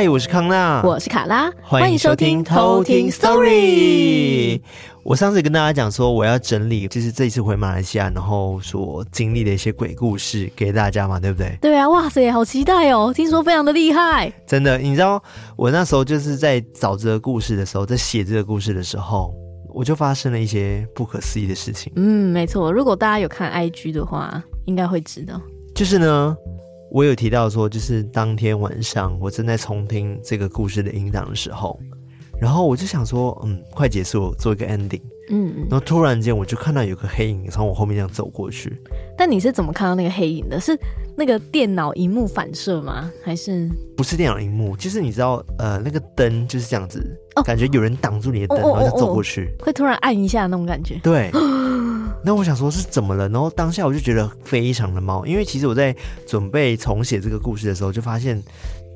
嗨，我是康娜，我是卡拉，欢迎收听偷听 Story。我上次跟大家讲说，我要整理就是这一次回马来西亚，然后所经历的一些鬼故事给大家嘛，对不对？对啊，哇塞，好期待哦！听说非常的厉害，真的。你知道我那时候就是在找这个故事的时候，在写这个故事的时候，我就发生了一些不可思议的事情。嗯，没错。如果大家有看 IG 的话，应该会知道。就是呢。我有提到说，就是当天晚上我正在重听这个故事的音档的时候，然后我就想说，嗯，快结束，做一个 ending，嗯，然后突然间我就看到有个黑影从我后面这样走过去。但你是怎么看到那个黑影的？是那个电脑荧幕反射吗？还是不是电脑荧幕？就是你知道，呃，那个灯就是这样子，哦，感觉有人挡住你的灯，然后就走过去，会突然按一下那种感觉。对。那我想说，是怎么了？然后当下我就觉得非常的毛，因为其实我在准备重写这个故事的时候，就发现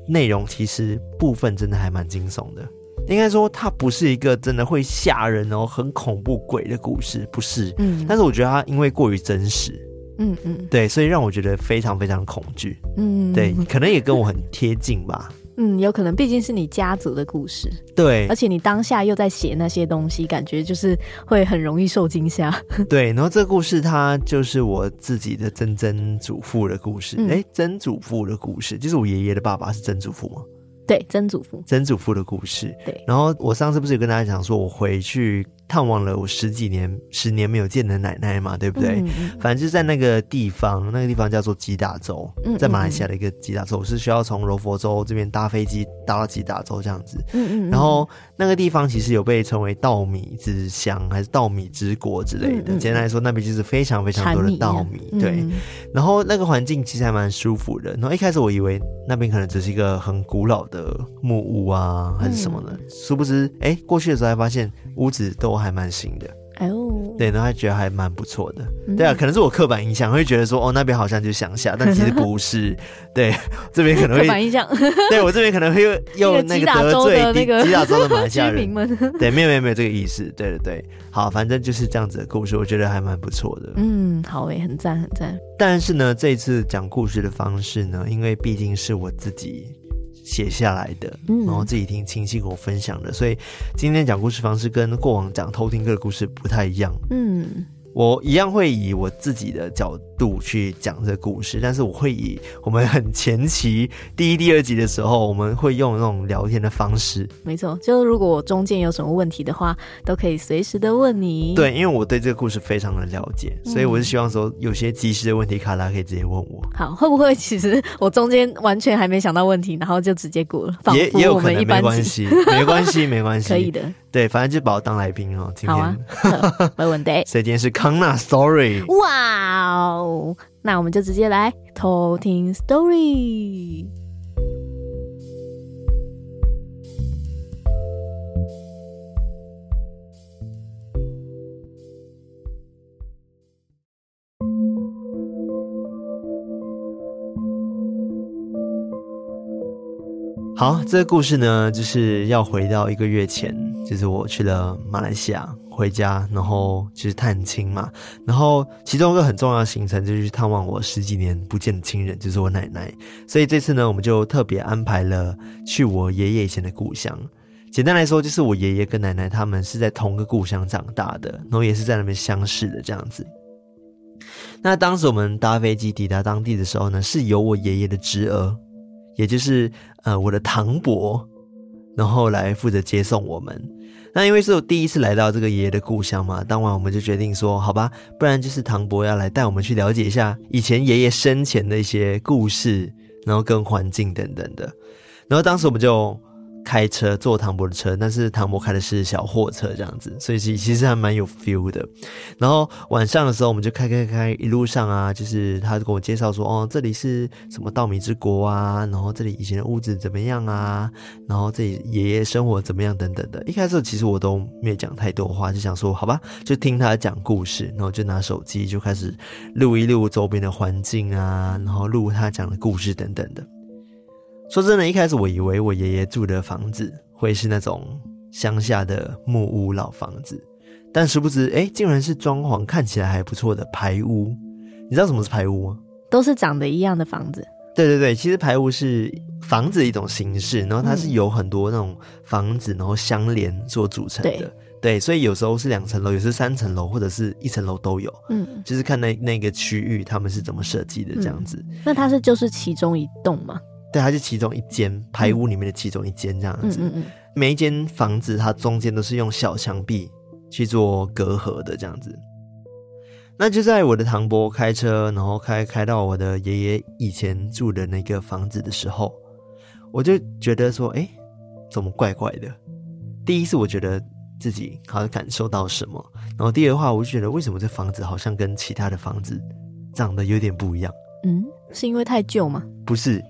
内容其实部分真的还蛮惊悚的。应该说，它不是一个真的会吓人哦，很恐怖鬼的故事，不是。嗯。但是我觉得它因为过于真实，嗯嗯，对，所以让我觉得非常非常恐惧。嗯，对，可能也跟我很贴近吧。嗯，有可能，毕竟是你家族的故事，对，而且你当下又在写那些东西，感觉就是会很容易受惊吓。对，然后这个故事它就是我自己的曾曾祖父的故事，哎、嗯，曾祖父的故事，就是我爷爷的爸爸是曾祖父吗？对，曾祖父，曾祖父的故事。对，然后我上次不是有跟大家讲说，我回去。探望了我十几年、十年没有见的奶奶嘛，对不对？嗯、反正就在那个地方，那个地方叫做吉打州，在马来西亚的一个吉打州，我、是需要从柔佛州这边搭飞机搭到吉打州这样子。嗯嗯。然后那个地方其实有被称为稻米之乡，还是稻米之国之类的。简单来说，那边就是非常非常多的稻米。米对。嗯、然后那个环境其实还蛮舒服的。然后一开始我以为那边可能只是一个很古老的木屋啊，还是什么的。嗯、殊不知，哎，过去的时候还发现屋子都。还蛮新的。哦，对，然后还觉得还蛮不错的，嗯、对啊，可能是我刻板印象，会觉得说哦，那边好像就乡下，但其实 不是，对，这边可能会刻板印象，对我这边可能会又 又那个得罪那个吉打州的马来西亚人。们，对，没有没有没有这个意思，对对对，好，反正就是这样子的故事，我觉得还蛮不错的，嗯，好诶，很赞很赞，但是呢，这一次讲故事的方式呢，因为毕竟是我自己。写下来的，然后自己听亲戚跟我分享的，所以今天讲故事方式跟过往讲偷听课的故事不太一样。嗯。我一样会以我自己的角度去讲这个故事，但是我会以我们很前期第一、第二集的时候，我们会用那种聊天的方式。没错，就是如果我中间有什么问题的话，都可以随时的问你。对，因为我对这个故事非常的了解，所以我是希望说有些及时的问题，卡拉可以直接问我。好，会不会其实我中间完全还没想到问题，然后就直接过了？也也有可能，没关系，没关系，没关系，可以的。对，反正就把我当来宾哦。今天好啊，没问题。所以今天是康纳 story。哇哦，那我们就直接来偷听 story。好，这个故事呢，就是要回到一个月前。就是我去了马来西亚回家，然后就是探亲嘛，然后其中一个很重要的行程就是去探望我十几年不见的亲人，就是我奶奶。所以这次呢，我们就特别安排了去我爷爷以前的故乡。简单来说，就是我爷爷跟奶奶他们是在同个故乡长大的，然后也是在那边相识的这样子。那当时我们搭飞机抵达当地的时候呢，是由我爷爷的侄儿，也就是呃我的堂伯。然后来负责接送我们。那因为是我第一次来到这个爷爷的故乡嘛，当晚我们就决定说，好吧，不然就是唐伯要来带我们去了解一下以前爷爷生前的一些故事，然后跟环境等等的。然后当时我们就开车坐唐伯的车，但是唐伯开的是小货车这样子，所以其其实还蛮有 feel 的。然后晚上的时候，我们就开开开，一路上啊，就是他就跟我介绍说，哦，这里是什么稻米之国啊，然后这里以前的屋子怎么样啊，然后这里爷爷生活怎么样等等的。一开始其实我都没有讲太多话，就想说好吧，就听他讲故事，然后就拿手机就开始录一录周边的环境啊，然后录他讲的故事等等的。说真的，一开始我以为我爷爷住的房子会是那种乡下的木屋老房子，但殊不知，哎，竟然是装潢看起来还不错的排屋。你知道什么是排屋吗？都是长得一样的房子。对对对，其实排屋是房子的一种形式，然后它是有很多那种房子然后相连所组成的。对，对，所以有时候是两层楼，有时三层楼，或者是一层楼都有。嗯，就是看那那个区域他们是怎么设计的这样子。嗯，那它是就是其中一栋吗？对，它是其中一间排屋里面的其中一间这样子。嗯嗯嗯，每一间房子它中间都是用小墙壁去做隔阂的这样子。那就在我的堂伯开车，然后开开到我的爷爷以前住的那个房子的时候，我就觉得说，哎，怎么怪怪的？第一是我觉得自己好像感受到什么，然后第二的话，我就觉得为什么这房子好像跟其他的房子长得有点不一样？嗯，是因为太旧吗？不是。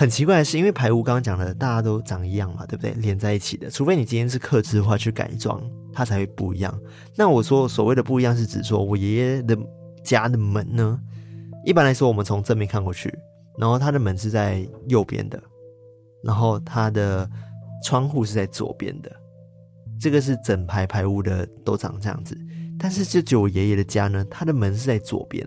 很奇怪的是，因为排屋刚刚讲的大家都长一样嘛，对不对？连在一起的，除非你今天是客制化去改装，它才会不一样。那我说所谓的不一样，是指说我爷爷的家的门呢，一般来说我们从正面看过去，然后他的门是在右边的，然后他的窗户是在左边的，这个是整排排屋的都长这样子。但是就就我爷爷的家呢，他的门是在左边。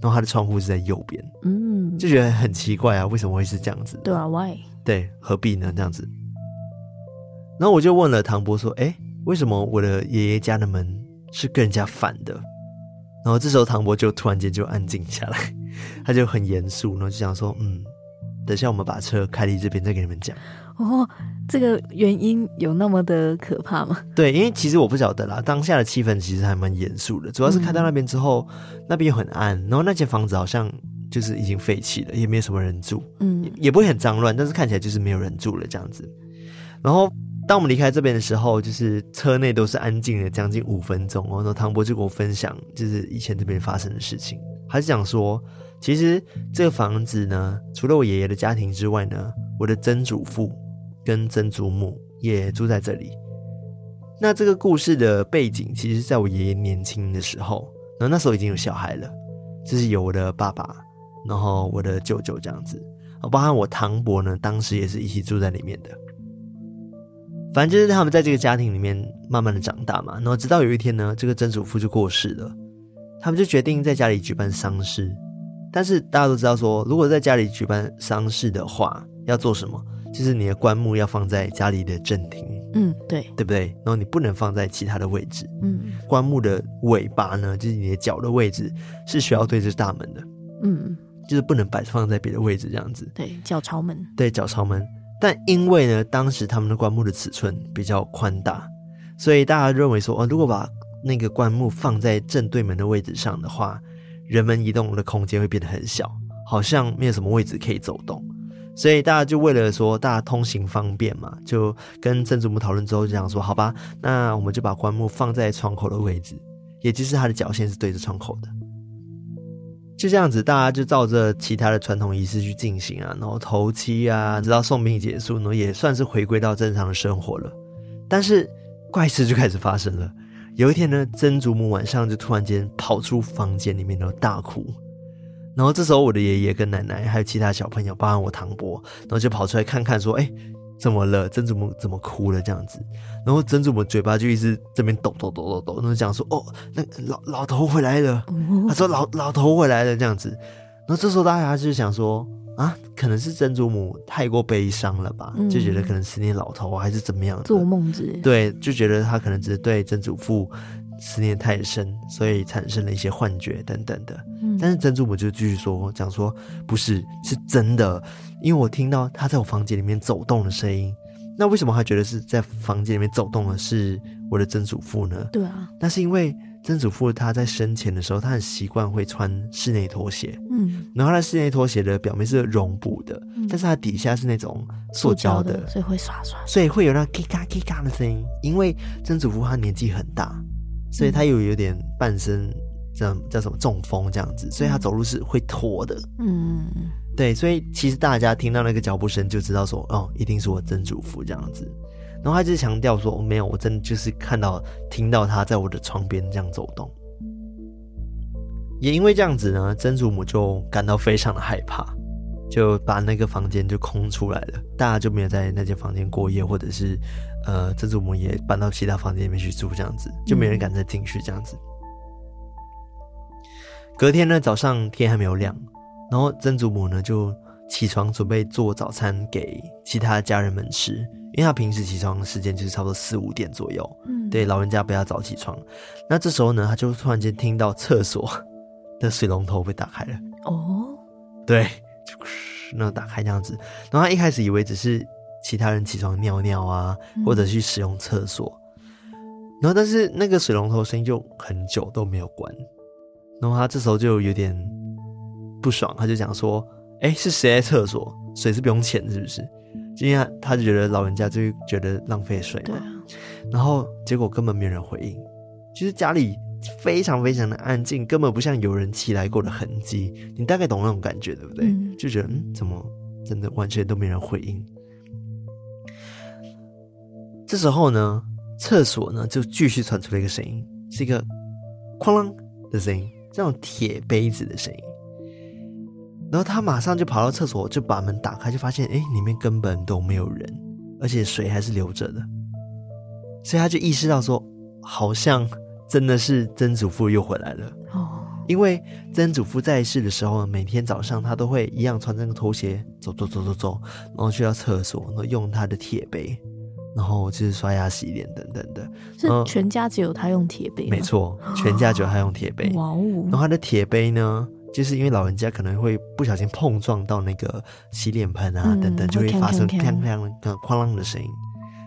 然后他的窗户是在右边，嗯，就觉得很奇怪啊，为什么会是这样子？对啊，Why？对，何必呢？这样子。然后我就问了唐伯说：“哎，为什么我的爷爷家的门是跟人家反的？”然后这时候唐伯就突然间就安静下来，他就很严肃，然后就想说：“嗯，等下我们把车开离这边再给你们讲。”哦。这个原因有那么的可怕吗？对，因为其实我不晓得啦。当下的气氛其实还蛮严肃的，主要是开到那边之后，嗯、那边又很暗，然后那间房子好像就是已经废弃了，也没有什么人住，嗯，也，不会很脏乱，但是看起来就是没有人住了这样子。然后当我们离开这边的时候，就是车内都是安静的将近五分钟哦。然后唐博就跟我分享，就是以前这边发生的事情，还是讲说，其实这个房子呢，除了我爷爷的家庭之外呢，我的曾祖父。跟曾祖母也住在这里。那这个故事的背景，其实在我爷爷年轻的时候，然后那时候已经有小孩了，就是有我的爸爸，然后我的舅舅这样子，包含我堂伯呢，当时也是一起住在里面的。反正就是他们在这个家庭里面慢慢的长大嘛，然后直到有一天呢，这个曾祖父就过世了，他们就决定在家里举办丧事。但是大家都知道说，如果在家里举办丧事的话，要做什么？就是你的棺木要放在家里的正厅，嗯，对，对不对？然后你不能放在其他的位置，嗯，棺木的尾巴呢，就是你的脚的位置是需要对着大门的，嗯，就是不能摆放在别的位置这样子，对，脚朝门，对，脚朝门。但因为呢，当时他们的棺木的尺寸比较宽大，所以大家认为说，哦，如果把那个棺木放在正对门的位置上的话，人们移动的空间会变得很小，好像没有什么位置可以走动。所以大家就为了说大家通行方便嘛，就跟曾祖母讨论之后就想说，好吧，那我们就把棺木放在窗口的位置，也就是他的脚线是对着窗口的。就这样子，大家就照着其他的传统仪式去进行啊，然后头七啊，直到送殡结束，然后也算是回归到正常的生活了。但是怪事就开始发生了。有一天呢，曾祖母晚上就突然间跑出房间里面，然后大哭。然后这时候，我的爷爷跟奶奶还有其他小朋友，包含我堂伯，然后就跑出来看看，说：“哎，怎么了？曾祖母怎么哭了？这样子。”然后曾祖母嘴巴就一直这边抖抖抖抖抖，然后讲说：“哦，那老老头回来了。”他说：“老老头回来了。”这样子。然后这时候大家就想说：“啊，可能是曾祖母太过悲伤了吧？就觉得可能思念老头还是怎么样，做梦之类。对，就觉得他可能只是对曾祖父。”思念太深，所以产生了一些幻觉等等的。嗯，但是曾祖母就继续说，讲说不是，是真的，因为我听到他在我房间里面走动的声音。那为什么他觉得是在房间里面走动的是我的曾祖父呢？对啊，那是因为曾祖父他在生前的时候，他很习惯会穿室内拖鞋，嗯，然后他室内拖鞋的表面是绒布的，嗯但是它底下是那种塑胶的，所以会刷刷，所以会有那咔咔咔咔的声音。因为曾祖父他年纪很大，所以他又有点半身这样叫什么中风这样子，所以他走路是会拖的。嗯，对，所以其实大家听到那个脚步声就知道说，哦，一定是我曾祖父这样子。然后他就强调说，哦，没有，我真的就是看到、听到他在我的床边这样走动。也因为这样子呢，曾祖母就感到非常的害怕，就把那个房间就空出来了，大家就没有在那间房间过夜，或者是呃，曾祖母也搬到其他房间里面去住，这样子就没人敢再进去这样子。隔天呢，早上天还没有亮，然后曾祖母呢就起床准备做早餐给其他的家人们吃。因为他平时起床的时间就是差不多四五点左右，嗯，对，老人家不要早起床。那这时候呢，他就突然间听到厕所的水龙头被打开了。哦，对，就那打开这样子。然后他一开始以为只是其他人起床尿尿啊，嗯、或者去使用厕所。然后，但是那个水龙头声音就很久都没有关。然后他这时候就有点不爽，他就讲说：“哎，是谁在厕所？水是不用钱是不是？”因为他就觉得老人家就觉得浪费水嘛，然后结果根本没有人回应，其实家里非常非常的安静，根本不像有人起来过的痕迹。你大概懂那种感觉对不对？嗯，就觉得嗯，怎么真的完全都没人回应？这时候呢，厕所呢就继续传出了一个声音，是一个哐啷的声音，这种铁杯子的声音。然后他马上就跑到厕所，就把门打开，就发现哎，里面根本都没有人，而且水还是流着的，所以他就意识到说，好像真的是曾祖父又回来了。哦，因为曾祖父在世的时候，每天早上他都会一样穿这个拖鞋走走走走走，然后去到厕所，然后用他的铁杯，然后就是刷牙洗脸等等的。是全家只有他用铁杯？没错，全家只有他用铁杯。哇哦！然后他的铁杯呢？就是因为老人家可能会不小心碰撞到那个洗脸盆啊，嗯、等等，就会发生砰砰跟哐啷的声音。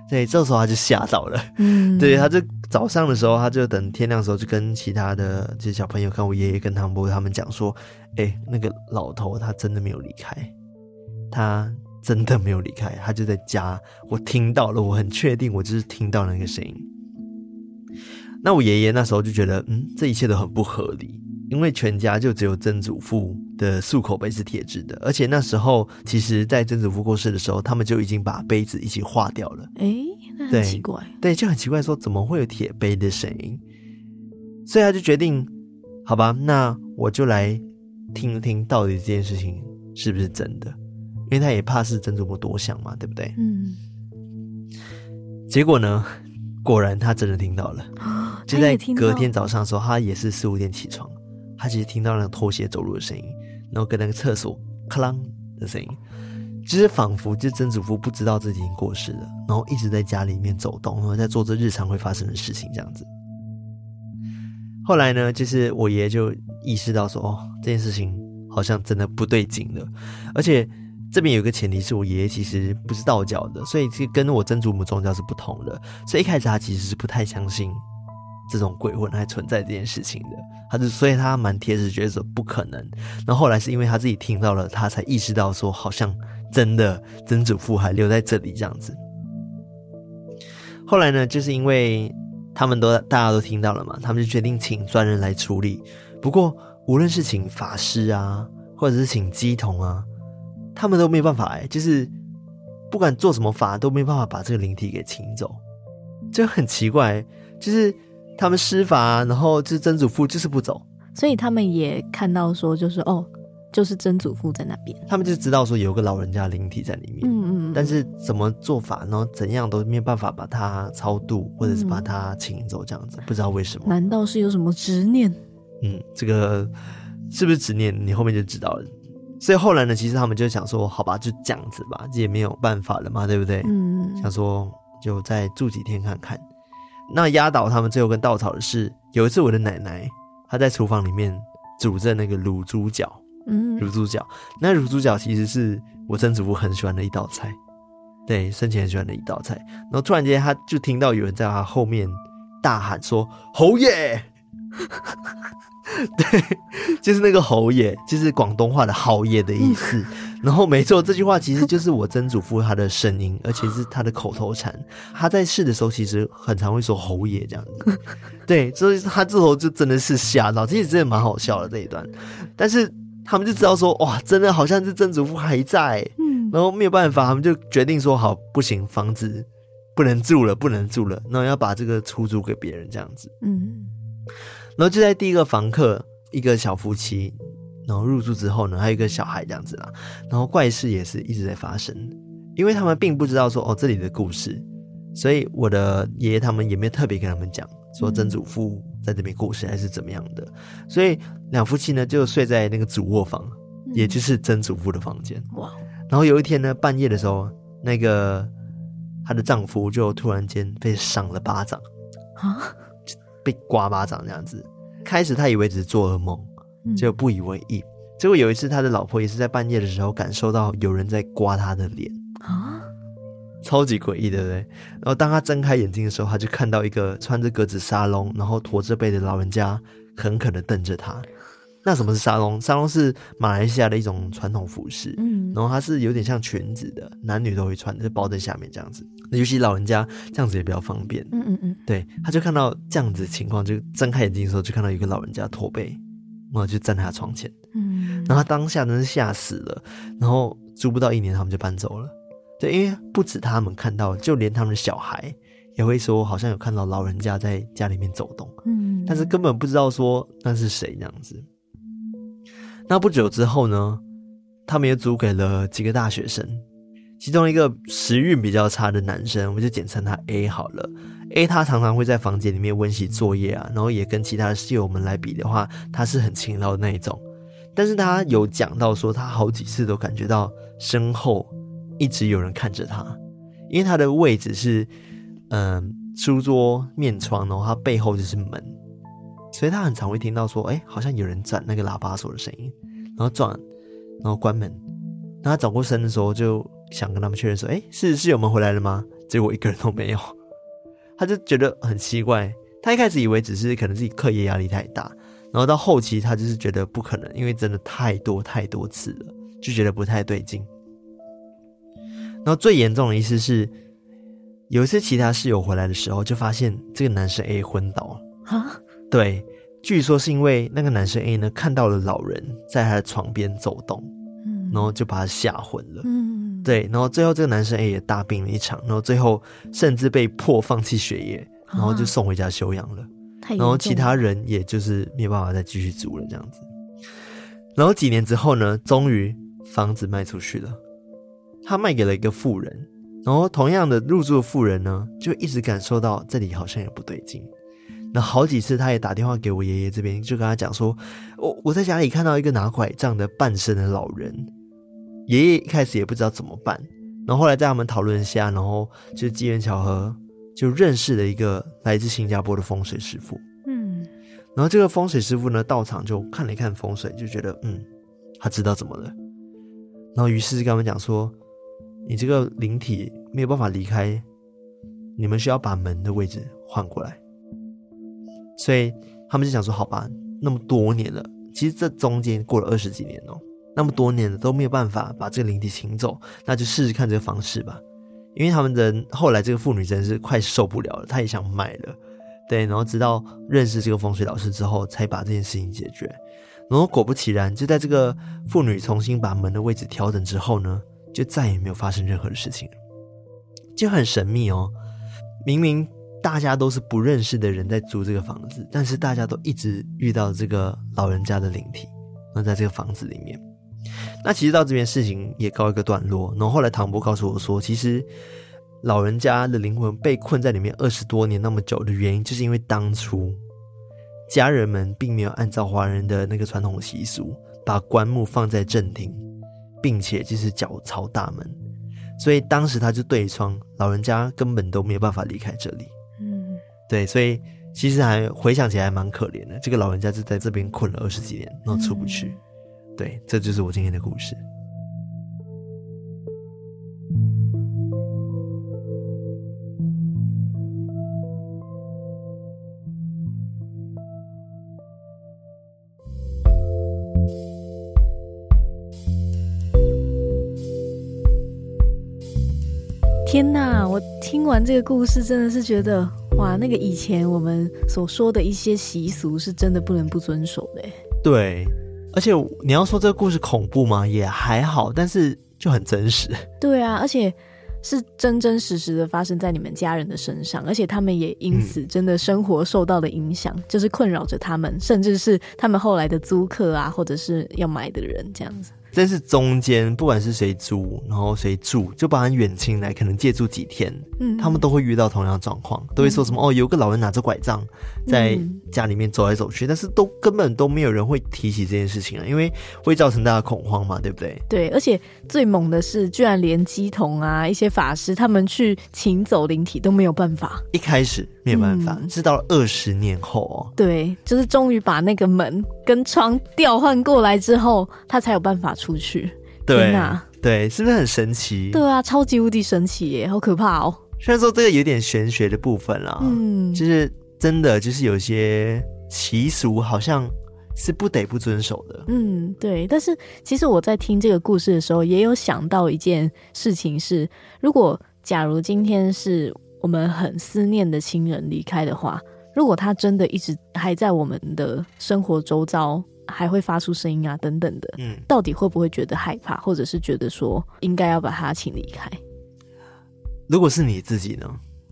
对，这时候他就吓到了。嗯，对，他就早上的时候，他就等天亮的时候，就跟其他的这些小朋友，看我爷爷跟唐伯他们讲说：“哎、欸，那个老头他真的没有离开，他真的没有离开，他就在家。我听到了，我很确定，我就是听到那个声音。”那我爷爷那时候就觉得，嗯，这一切都很不合理。因为全家就只有曾祖父的漱口杯是铁制的，而且那时候其实，在曾祖父过世的时候，他们就已经把杯子一起化掉了。哎，那很奇怪。对，对，就很奇怪，说怎么会有铁杯的声音？所以他就决定，好吧，那我就来听一听，到底这件事情是不是真的？因为他也怕是曾祖父多想嘛，对不对？嗯。结果呢，果然他真的听到了。就在隔天早上的时候，他也是四五点起床。他其实听到那个拖鞋走路的声音，然后跟那个厕所咔啷的声音，就是仿佛就曾祖父不知道自己已经过世了，然后一直在家里面走动，然后在做着日常会发生的事情这样子。后来呢，就是我爷爷就意识到说，哦，这件事情好像真的不对劲了，而且这边有一个前提是我爷爷其实不是道教的，所以其实跟我曾祖母宗教是不同的，所以一开始他其实是不太相信。这种鬼魂还存在这件事情的，他就所以他蛮铁齿，觉得说不可能。然后后来是因为他自己听到了，他才意识到说好像真的曾祖父还留在这里这样子。后来呢，就是因为他们都大家都听到了嘛，他们就决定请专人来处理。不过无论是请法师啊，或者是请乩童啊，他们都没办法哎，就是不管做什么法都没办法把这个灵体给请走，就很奇怪，就是。他们施法，然后就是曾祖父就是不走，所以他们也看到说，就是哦，就是曾祖父在那边。他们就知道说有个老人家灵体在里面，嗯嗯，但是怎么做法，呢怎样都没有办法把他超度，或者是把他请走这样子，不知道为什么？难道是有什么执念？嗯，这个是不是执念？你后面就知道了。所以后来呢，其实他们就想说，好吧，就这样子吧，这也没有办法了嘛，对不对？嗯，想说就再住几天看看。那压倒他们最后根稻草的是，有一次我的奶奶她在厨房里面煮着那个卤猪脚，嗯，卤猪脚。那卤猪脚其实是我曾祖父很喜欢的一道菜，对，生前很喜欢的一道菜。然后突然间，他就听到有人在他后面大喊说：“侯爷，对，就是那个侯爷，就是广东话的好爷的意思。然后没错，这句话其实就是我曾祖父他的声音，而且是他的口头禅。他在世的时候其实很常会说侯爷这样子。对，所以他这时候就真的是吓到，其实真的蛮好笑的这一段。但是他们就知道说，哇，真的好像是曾祖父还在。嗯，然后没有办法，他们就决定说，好，不行，房子不能住了，不能住了，然后要把这个出租给别人这样子。嗯。然后就在第一个房客，一个小夫妻，然后入住之后呢，还有一个小孩这样子啦。然后怪事也是一直在发生，因为他们并不知道说哦这里的故事，所以我的爷爷他们也没有特别跟他们讲说曾祖父在这边过世还是怎么样的。所以两夫妻呢就睡在那个主卧房，也就是曾祖父的房间。哇！然后有一天呢半夜的时候，那个她的丈夫就突然间被赏了巴掌啊。被刮巴掌这样子，开始他以为只是做噩梦，就不以为意。结果有一次，他的老婆也是在半夜的时候感受到有人在刮他的脸啊，超级诡异，对不对？然后当他睁开眼睛的时候，他就看到一个穿着格子沙龙，然后驼着背的老人家，狠狠的瞪着他。那什么是沙龙？沙龙是马来西亚的一种传统服饰，嗯，然后它是有点像裙子的，男女都会穿，就包在下面这样子。那尤其老人家这样子也比较方便，嗯嗯嗯。对，他就看到这样子的情况，就睁开眼睛的时候，就看到一个老人家驼背，然后就站在他床前，嗯，然后他当下真是吓死了。然后租不到一年，他们就搬走了。对，因为不止他们看到，就连他们的小孩也会说，好像有看到老人家在家里面走动，嗯，但是根本不知道说那是谁这样子。那不久之后呢，他们也租给了几个大学生，其中一个时运比较差的男生，我们就简称他 A 好了。A 他常常会在房间里面温习作业啊，然后也跟其他的室友们来比的话，他是很勤劳的那一种。但是他有讲到说，他好几次都感觉到身后一直有人看着他，因为他的位置是嗯书桌面窗，然后他背后就是门。所以他很常会听到说，哎、好像有人转那个喇叭锁的声音，然后转，然后关门。当他转过身的时候，就想跟他们确认说，哎、欸，是室友们回来了吗？结果一个人都没有，他就觉得很奇怪。他一开始以为只是可能自己课业压力太大，然后到后期他就是觉得不可能，因为真的太多太多次了，就觉得不太对劲。然后最严重的一次是，有一次其他室友回来的时候，就发现这个男生 A 昏倒了。对，据说是因为那个男生 A 呢看到了老人在他的床边走动，嗯，然后就把他吓昏了，嗯，对，然后最后这个男生也大病了一场，然后最后甚至被迫放弃学业，然后就送回家休养了，然后其他人也就是没有办法再继续住了这样子，然后几年之后呢，终于房子卖出去了，他卖给了一个富人，然后同样的入住的富人呢，就一直感受到这里好像也不对劲。那好几次，他也打电话给我爷爷这边，就跟他讲说，我我在家里看到一个拿拐杖的半身的老人。爷爷一开始也不知道怎么办，然后后来在他们讨论下，然后就机缘巧合就认识了一个来自新加坡的风水师傅。嗯，然后这个风水师傅呢，到场就看了一看风水，就觉得嗯，他知道怎么了。然后于是就跟他们讲说，你这个灵体没有办法离开，你们需要把门的位置换过来。所以他们就想说：“好吧，那么多年了，其实这中间过了二十几年哦，那么多年了都没有办法把这个灵体请走，那就试试看这个方式吧。因为他们的后来这个妇女真是快受不了了，她也想卖了，对。然后直到认识这个风水老师之后，才把这件事情解决。然后果不其然，就在这个妇女重新把门的位置调整之后呢，就再也没有发生任何的事情，就很神秘哦。明明。”大家都是不认识的人在租这个房子，但是大家都一直遇到这个老人家的灵体，那在这个房子里面。那其实到这边事情也告一个段落。然后后来唐波告诉我说，其实老人家的灵魂被困在里面二十多年那么久的原因，就是因为当初家人们并没有按照华人的那个传统习俗，把棺木放在正厅，并且就是脚朝大门，所以当时他就对窗，老人家根本都没有办法离开这里。嗯对，所以其实还回想起来还蛮可怜的。这个老人家就在这边困了二十几年，然后出不去。对这就是我今天的故事。天呐我听完这个故事真的是觉得哇那个以前我们所说的一些习俗是真的不能不遵守的对而且你要说这个故事恐怖吗？也还好，但是就很真实。对啊，而且。是真真实实的发生在你们家人的身上，而且他们也因此真的生活受到了影响，嗯、就是困扰着他们，甚至是他们后来的租客啊，或者是要买的人这样子。但是中间不管是谁租，然后谁住，就包含远亲来，可能借住几天，嗯，他们都会遇到同样的状况，都会说什么、嗯、哦，有个老人拿着拐杖在家里面走来走去，嗯、但是都根本都没有人会提起这件事情啊，因为会造成大家恐慌嘛，对不对？对，而且最猛的是，居然连鸡童啊，一些法师他们去请走灵体都没有办法，一开始没有办法，嗯、是到了二十年后哦，对，就是终于把那个门跟窗调换过来之后，他才有办法出去，对啊，对，是不是很神奇？对啊，超级无敌神奇耶，好可怕哦！虽然说这个有点玄学的部分啦，嗯，就是真的，就是有些习俗好像是不得不遵守的，嗯，对。但是其实我在听这个故事的时候，也有想到一件事情是，如果假如今天是我们很思念的亲人离开的话，如果他真的一直还在我们的生活周遭。还会发出声音啊，等等的，嗯，到底会不会觉得害怕，或者是觉得说应该要把他请离开？如果是你自己呢？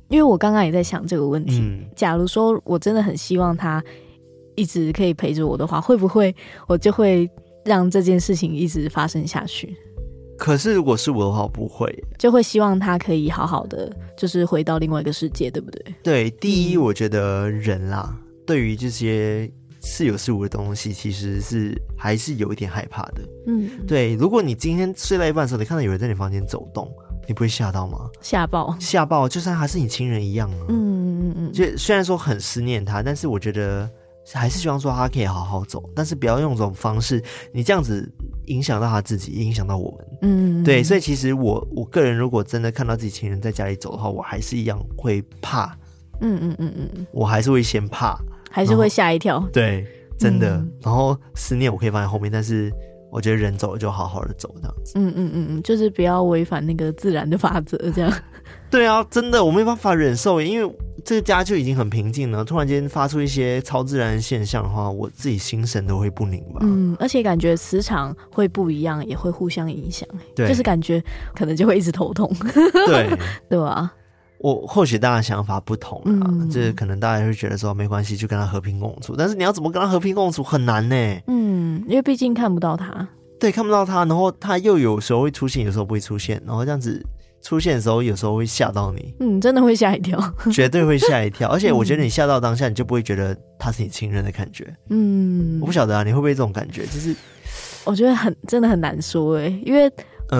因为我刚刚也在想这个问题。嗯，假如说我真的很希望他一直可以陪着我的话，会不会我就会让这件事情一直发生下去？可是如果是我的话，不会，就会希望他可以好好的，就是回到另外一个世界，对不对？对，第一，嗯，我觉得人啦，对于这些。似有似无的东西，其实是还是有一点害怕的。嗯，对。如果你今天睡到一半的时候，你看到有人在你房间走动，你不会吓到吗？吓爆，吓爆！就算他是你亲人一样啊。嗯嗯嗯。就虽然说很思念他，但是我觉得还是希望说他可以好好走，但是不要用这种方式，你这样子影响到他自己，影响到我们。嗯，对。所以其实我我个人如果真的看到自己亲人在家里走的话，我还是一样会怕。嗯嗯嗯嗯，我还是会先怕。还是会吓一跳，对，真的。嗯、然后思念我可以放在后面，但是我觉得人走了就好好的走这样子。嗯嗯嗯嗯，就是不要违反那个自然的法则，这样。对啊，真的我没办法忍受，因为这个家就已经很平静了，突然间发出一些超自然的现象的话，我自己心神都会不宁吧。嗯，而且感觉磁场会不一样，也会互相影响。对，就是感觉可能就会一直头痛。对，对吧？我或许大家想法不同啊，嗯、就是可能大家会觉得说没关系，就跟他和平共处。但是你要怎么跟他和平共处很难呢？嗯，因为毕竟看不到他，对，看不到他，然后他又有时候会出现，有时候不会出现，然后这样子出现的时候，有时候会吓到你。嗯，真的会吓一跳，绝对会吓一跳。而且我觉得你吓到当下，你就不会觉得他是你亲人的感觉。嗯，我不晓得啊，你会不会这种感觉？就是我觉得很真的很难说哎，因为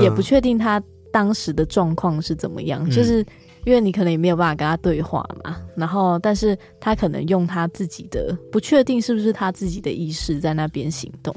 也不确定他当时的状况是怎么样，嗯、就是。因为你可能也没有办法跟他对话嘛，然后，但是他可能用他自己的，不确定是不是他自己的意识在那边行动，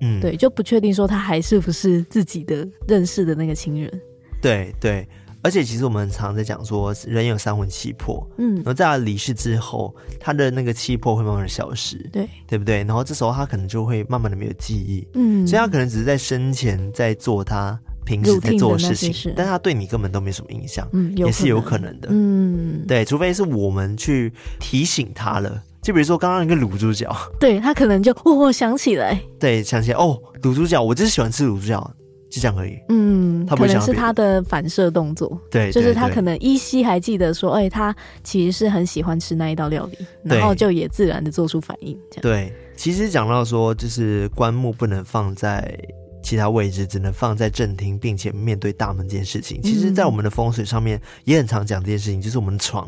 嗯，对，就不确定说他还是不是自己的认识的那个亲人，对对，而且其实我们常常在讲说，人有三魂七魄，嗯，然后在他离世之后，他的那个气魄会慢慢的消失，对，对不对？然后这时候他可能就会慢慢的没有记忆，嗯，所以他可能只是在生前在做他。平时在做事情，事。但他对你根本都没什么印象，嗯，也是有可能的，嗯，对，除非是我们去提醒他了，就比如说刚刚那个卤猪脚，对他可能就哦想起来，对，想起来哦，卤猪脚，我就是喜欢吃卤猪脚，就这样而已，嗯，他不会想，可能是他的反射动作，对，就是他可能依稀还记得说，哎，他其实是很喜欢吃那一道料理，然后就也自然的做出反应，这样，对，其实讲到说，就是棺木不能放在。其他位置只能放在正厅，并且面对大门这件事情，其实，在我们的风水上面也很常讲这件事情，就是我们的床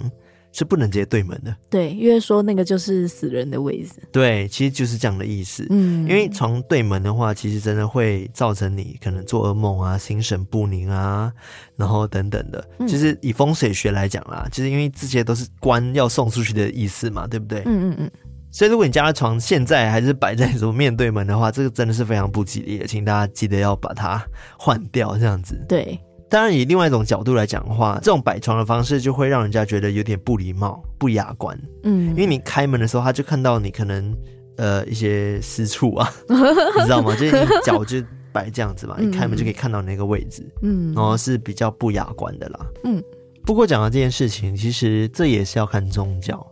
是不能直接对门的。对，因为说那个就是死人的位置。对，其实就是这样的意思。嗯，因为床对门的话，其实真的会造成你可能做噩梦啊、心神不宁啊，然后等等的。其实以风水学来讲啦，就是因为这些都是官要送出去的意思嘛，对不对？嗯嗯嗯。所以，如果你家的床现在还是摆在什么面对门的话，这个真的是非常不吉利的，请大家记得要把它换掉。这样子，对。当然，以另外一种角度来讲的话，这种摆床的方式就会让人家觉得有点不礼貌、不雅观。嗯，因为你开门的时候，他就看到你可能呃一些私处啊，你知道吗？就是你脚就摆这样子嘛，你开门就可以看到那个位置，嗯，然后是比较不雅观的啦。嗯，不过讲到这件事情，其实这也是要看宗教，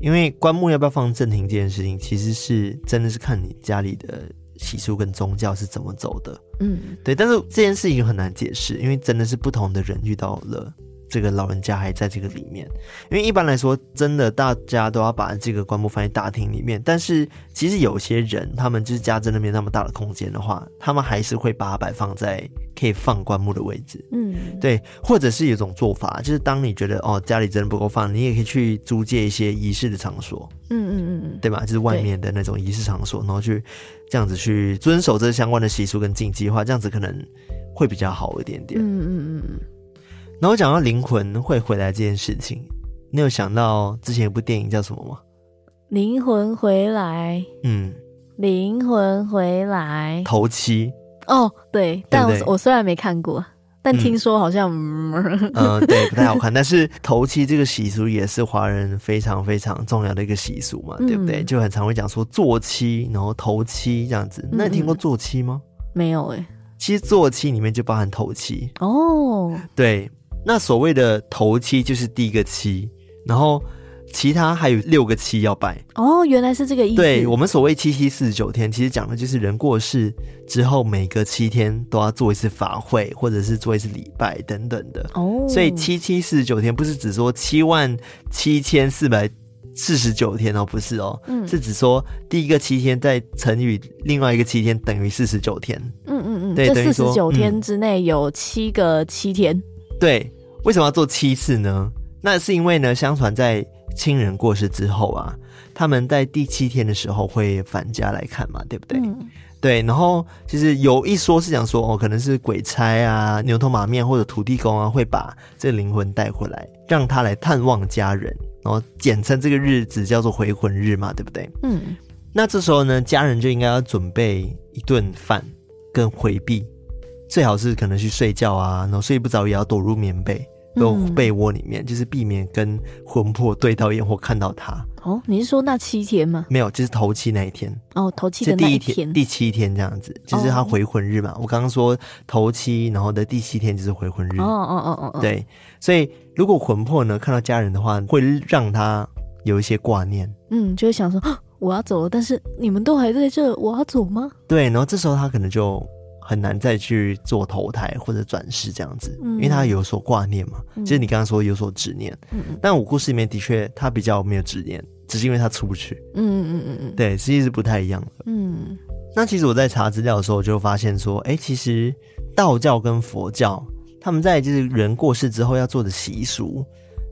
因为棺木要不要放正庭这件事情，其实是真的是看你家里的习俗跟宗教是怎么走的。嗯，对，但是这件事情很难解释，因为真的是不同的人遇到了。这个老人家还在这个里面，因为一般来说，真的大家都要把这个棺木放在大厅里面。但是其实有些人，他们就是家真的没那么大的空间的话，他们还是会把它摆放在可以放棺木的位置。嗯，对，或者是有一种做法，就是当你觉得哦家里真的不够放，你也可以去租借一些仪式的场所。嗯嗯嗯嗯，对吧？就是外面的那种仪式场所，然后去这样子去遵守这相关的习俗跟禁忌的话，这样子可能会比较好一点点。嗯嗯嗯嗯。然后讲到灵魂会回来这件事情，你有想到之前有部电影叫什么吗？灵魂回来，嗯，灵魂回来，头七哦，对，但我我虽然没看过，但听说好像，嗯，呃，对，不太好看。但是头七这个习俗也是华人非常非常重要的一个习俗嘛，对不对？就很常会讲说坐七，然后头七这样子。那你听过坐七吗？没有诶。其实坐七里面就包含头七哦，对。那所谓的头七就是第一个七，然后其他还有六个七要拜。哦，原来是这个意思。对，我们所谓七七四十九天，其实讲的就是人过世之后，每隔七天都要做一次法会，或者是做一次礼拜等等的。哦，所以七七四十九天不是只说七万七千四百四十九天哦，不是哦，嗯，是指说第一个七天再乘以另外一个七天等于四十九天。嗯嗯嗯，对，这四十九天之内有七个七天。对，为什么要做七次呢？那是因为呢，相传在亲人过世之后啊，他们在第七天的时候会返家来看嘛，对不对？嗯、对，然后其实有一说是讲说哦，可能是鬼差啊、牛头马面或者土地公啊，会把这灵魂带回来，让他来探望家人，然后简称这个日子叫做回魂日嘛，对不对？嗯，那这时候呢，家人就应该要准备一顿饭跟回避。最好是可能去睡觉啊，然后睡不着也要躲入棉被，躲被窝里面，嗯，就是避免跟魂魄对到眼或看到他。哦，你是说那七天吗？没有，就是头七那一天。哦，头七的那一天，第一天，第七天这样子，就是他回魂日嘛。哦，我刚刚说头七，然后的第七天就是回魂日。哦哦哦哦哦。对，所以如果魂魄呢看到家人的话，会让他有一些挂念。嗯，就会想说 我要走了，但是你们都还在这，我要走吗？对，然后这时候他可能就。很难再去做投胎或者转世这样子，嗯，因为他有所挂念嘛。就、嗯、是你刚刚说有所执念，嗯，但我故事里面的确他比较没有执念，只是因为他出不去。嗯嗯嗯嗯，对，实际是不太一样的。嗯，那其实我在查资料的时候就发现说，哎、欸，其实道教跟佛教他们在就是人过世之后要做的习俗。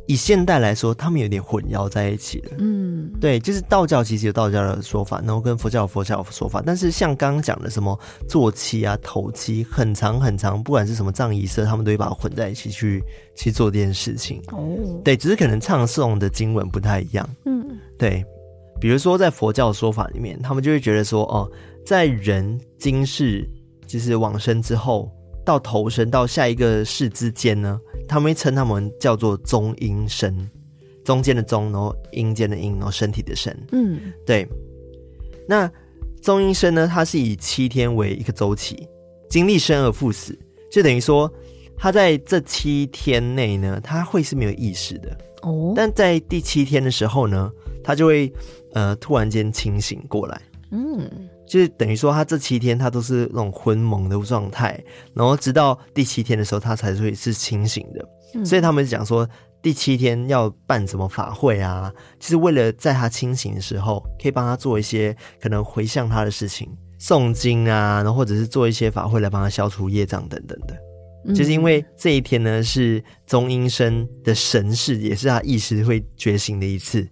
以现代来说，他们有点混淆在一起了。嗯，对，就是道教其实有道教的说法，然后跟佛教有佛教的说法。但是像刚刚讲的什么坐骑啊、头七，很长很长，不管是什么葬仪社，他们都会把它混在一起去去做这件事情。哦，对，只是可能唱诵的经文不太一样。嗯，对，比如说在佛教的说法里面，他们就会觉得说，哦，在人今世就是往生之后。到投生到下一个世之间呢，他们会称他们叫做中阴身，中间的中，然后阴间的阴，然后身体的身。嗯，对。那中阴身呢，它是以七天为一个周期，经历生而复死，就等于说他在这七天内呢，他会是没有意识的。哦。但在第七天的时候呢，他就会呃突然间清醒过来。嗯。就是等于说，他这七天他都是那种昏蒙的状态，然后直到第七天的时候，他才会是清醒的。嗯。所以他们讲说，第七天要办什么法会啊？其实为了在他清醒的时候，可以帮他做一些可能回向他的事情，诵经啊，然后或者是做一些法会来帮他消除业障等等的。嗯。就是因为这一天呢，是中阴身的神识，也是他意识会觉醒的一次。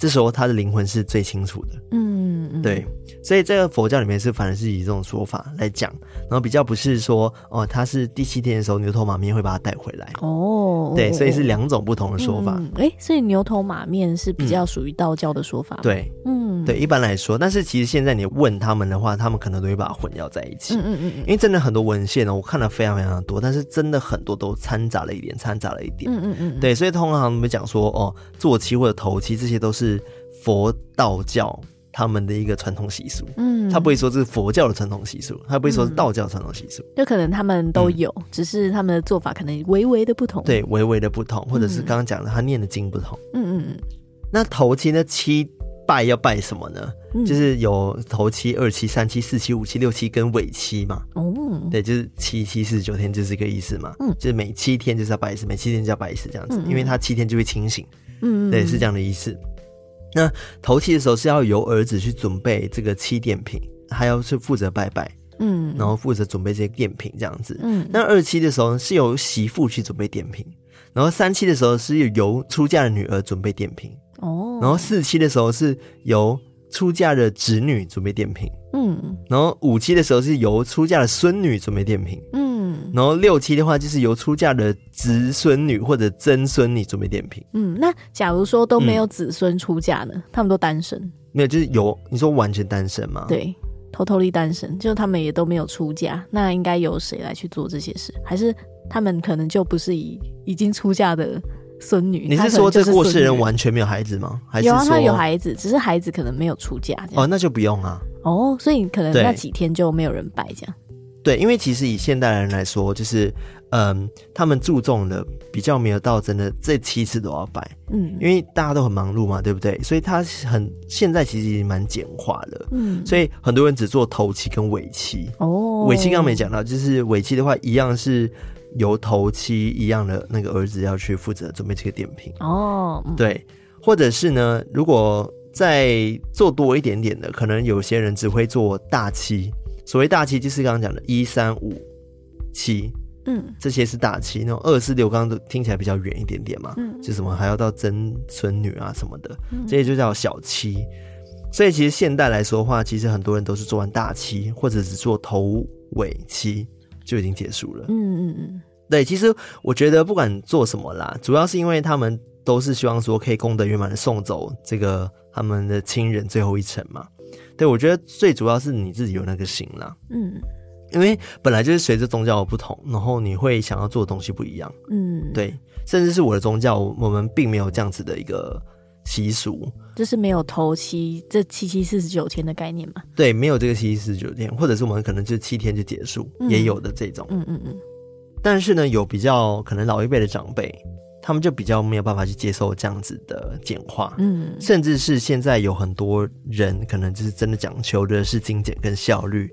这时候他的灵魂是最清楚的。嗯，对。所以这个佛教里面是反而是以这种说法来讲，然后比较不是说哦，他是第七天的时候牛头马面会把他带回来哦，对，所以是两种不同的说法。哎、嗯，所以牛头马面是比较属于道教的说法。嗯、对，嗯，对，一般来说，但是其实现在你问他们的话，他们可能都会把它混淆在一起。嗯嗯嗯，因为真的很多文献呢，我看了非常非常的多，但是真的很多都掺杂了一点，掺杂了一点。嗯嗯嗯，对，所以通常我们讲说哦，坐骑或者头骑这些都是佛道教。他们的一个传统习俗，嗯，他不会说这是佛教的传统习俗，他不会说是道教传统习俗，就可能他们都有，嗯、只是他们的做法可能微微的不同，对，微微的不同，或者是刚刚讲的他念的经不同，嗯嗯嗯。那头七呢？七拜要拜什么呢？嗯、就是有头七、二七、三七、四七、五七、六七跟尾七嘛。哦，对，就是七七四十九天就是这个意思嘛。嗯，就是每七天就是要拜一次，每七天就要拜一次这样子，因为他七天就会清醒。嗯，对，是这样的意思。那头七的时候是要由儿子去准备这个七奠品，还要去负责拜拜，嗯，然后负责准备这些奠品这样子。嗯，那二七的时候是由媳妇去准备奠品，然后三七的时候是由出嫁的女儿准备奠品。哦，然后四期的时候是由出嫁的侄女准备奠品，嗯，然后五期的时候是由出嫁的孙女准备奠品，嗯，然后六期的话就是由出嫁的侄孙女或者曾孙女准备奠品，嗯，那假如说都没有子孙出嫁呢？嗯、他们都单身？没有，就是有你说完全单身吗？对，totally 单身，就他们也都没有出嫁，那应该由谁来去做这些事？还是他们可能就不是以已经出嫁的？孙女，你是说这过世人完全没有孩子吗？还是说有啊，他有孩子，只是孩子可能没有出嫁哦，那就不用啊。哦，所以可能那几天就没有人拜这样。对，因为其实以现代人来说，就是嗯，他们注重的比较没有到真的这七次都要拜，嗯，因为大家都很忙碌嘛，对不对？所以他很现在其实已经蛮简化了，嗯，所以很多人只做头七跟尾七。哦，尾七刚刚没讲到，就是尾七的话一样是。由头七一样的那个儿子要去负责准备这个点评哦，对，或者是呢，如果再做多一点点的，可能有些人只会做大七。所谓大七，就是刚刚讲的一三五七，嗯，这些是大七。那种二四六，刚刚都听起来比较远一点点嘛，嗯，就什么还要到曾孙女啊什么的，这些就叫小七。所以其实现代来说的话，其实很多人都是做完大七，或者只做头尾七。就已经结束了。嗯嗯嗯，对，其实我觉得不管做什么啦，主要是因为他们都是希望说可以功德圆满的送走这个他们的亲人最后一程嘛。对，我觉得最主要是你自己有那个心啦。嗯，因为本来就是随着宗教的不同，然后你会想要做的东西不一样。嗯，对，甚至是我的宗教，我们并没有这样子的一个。习俗就是没有头七这七七四十九天的概念嘛？对，没有这个七七四十九天，或者是我们可能就七天就结束，嗯、也有的这种。嗯嗯嗯。但是呢，有比较可能老一辈的长辈，他们就比较没有办法去接受这样子的简化。嗯。甚至是现在有很多人，可能就是真的讲求的是精简跟效率，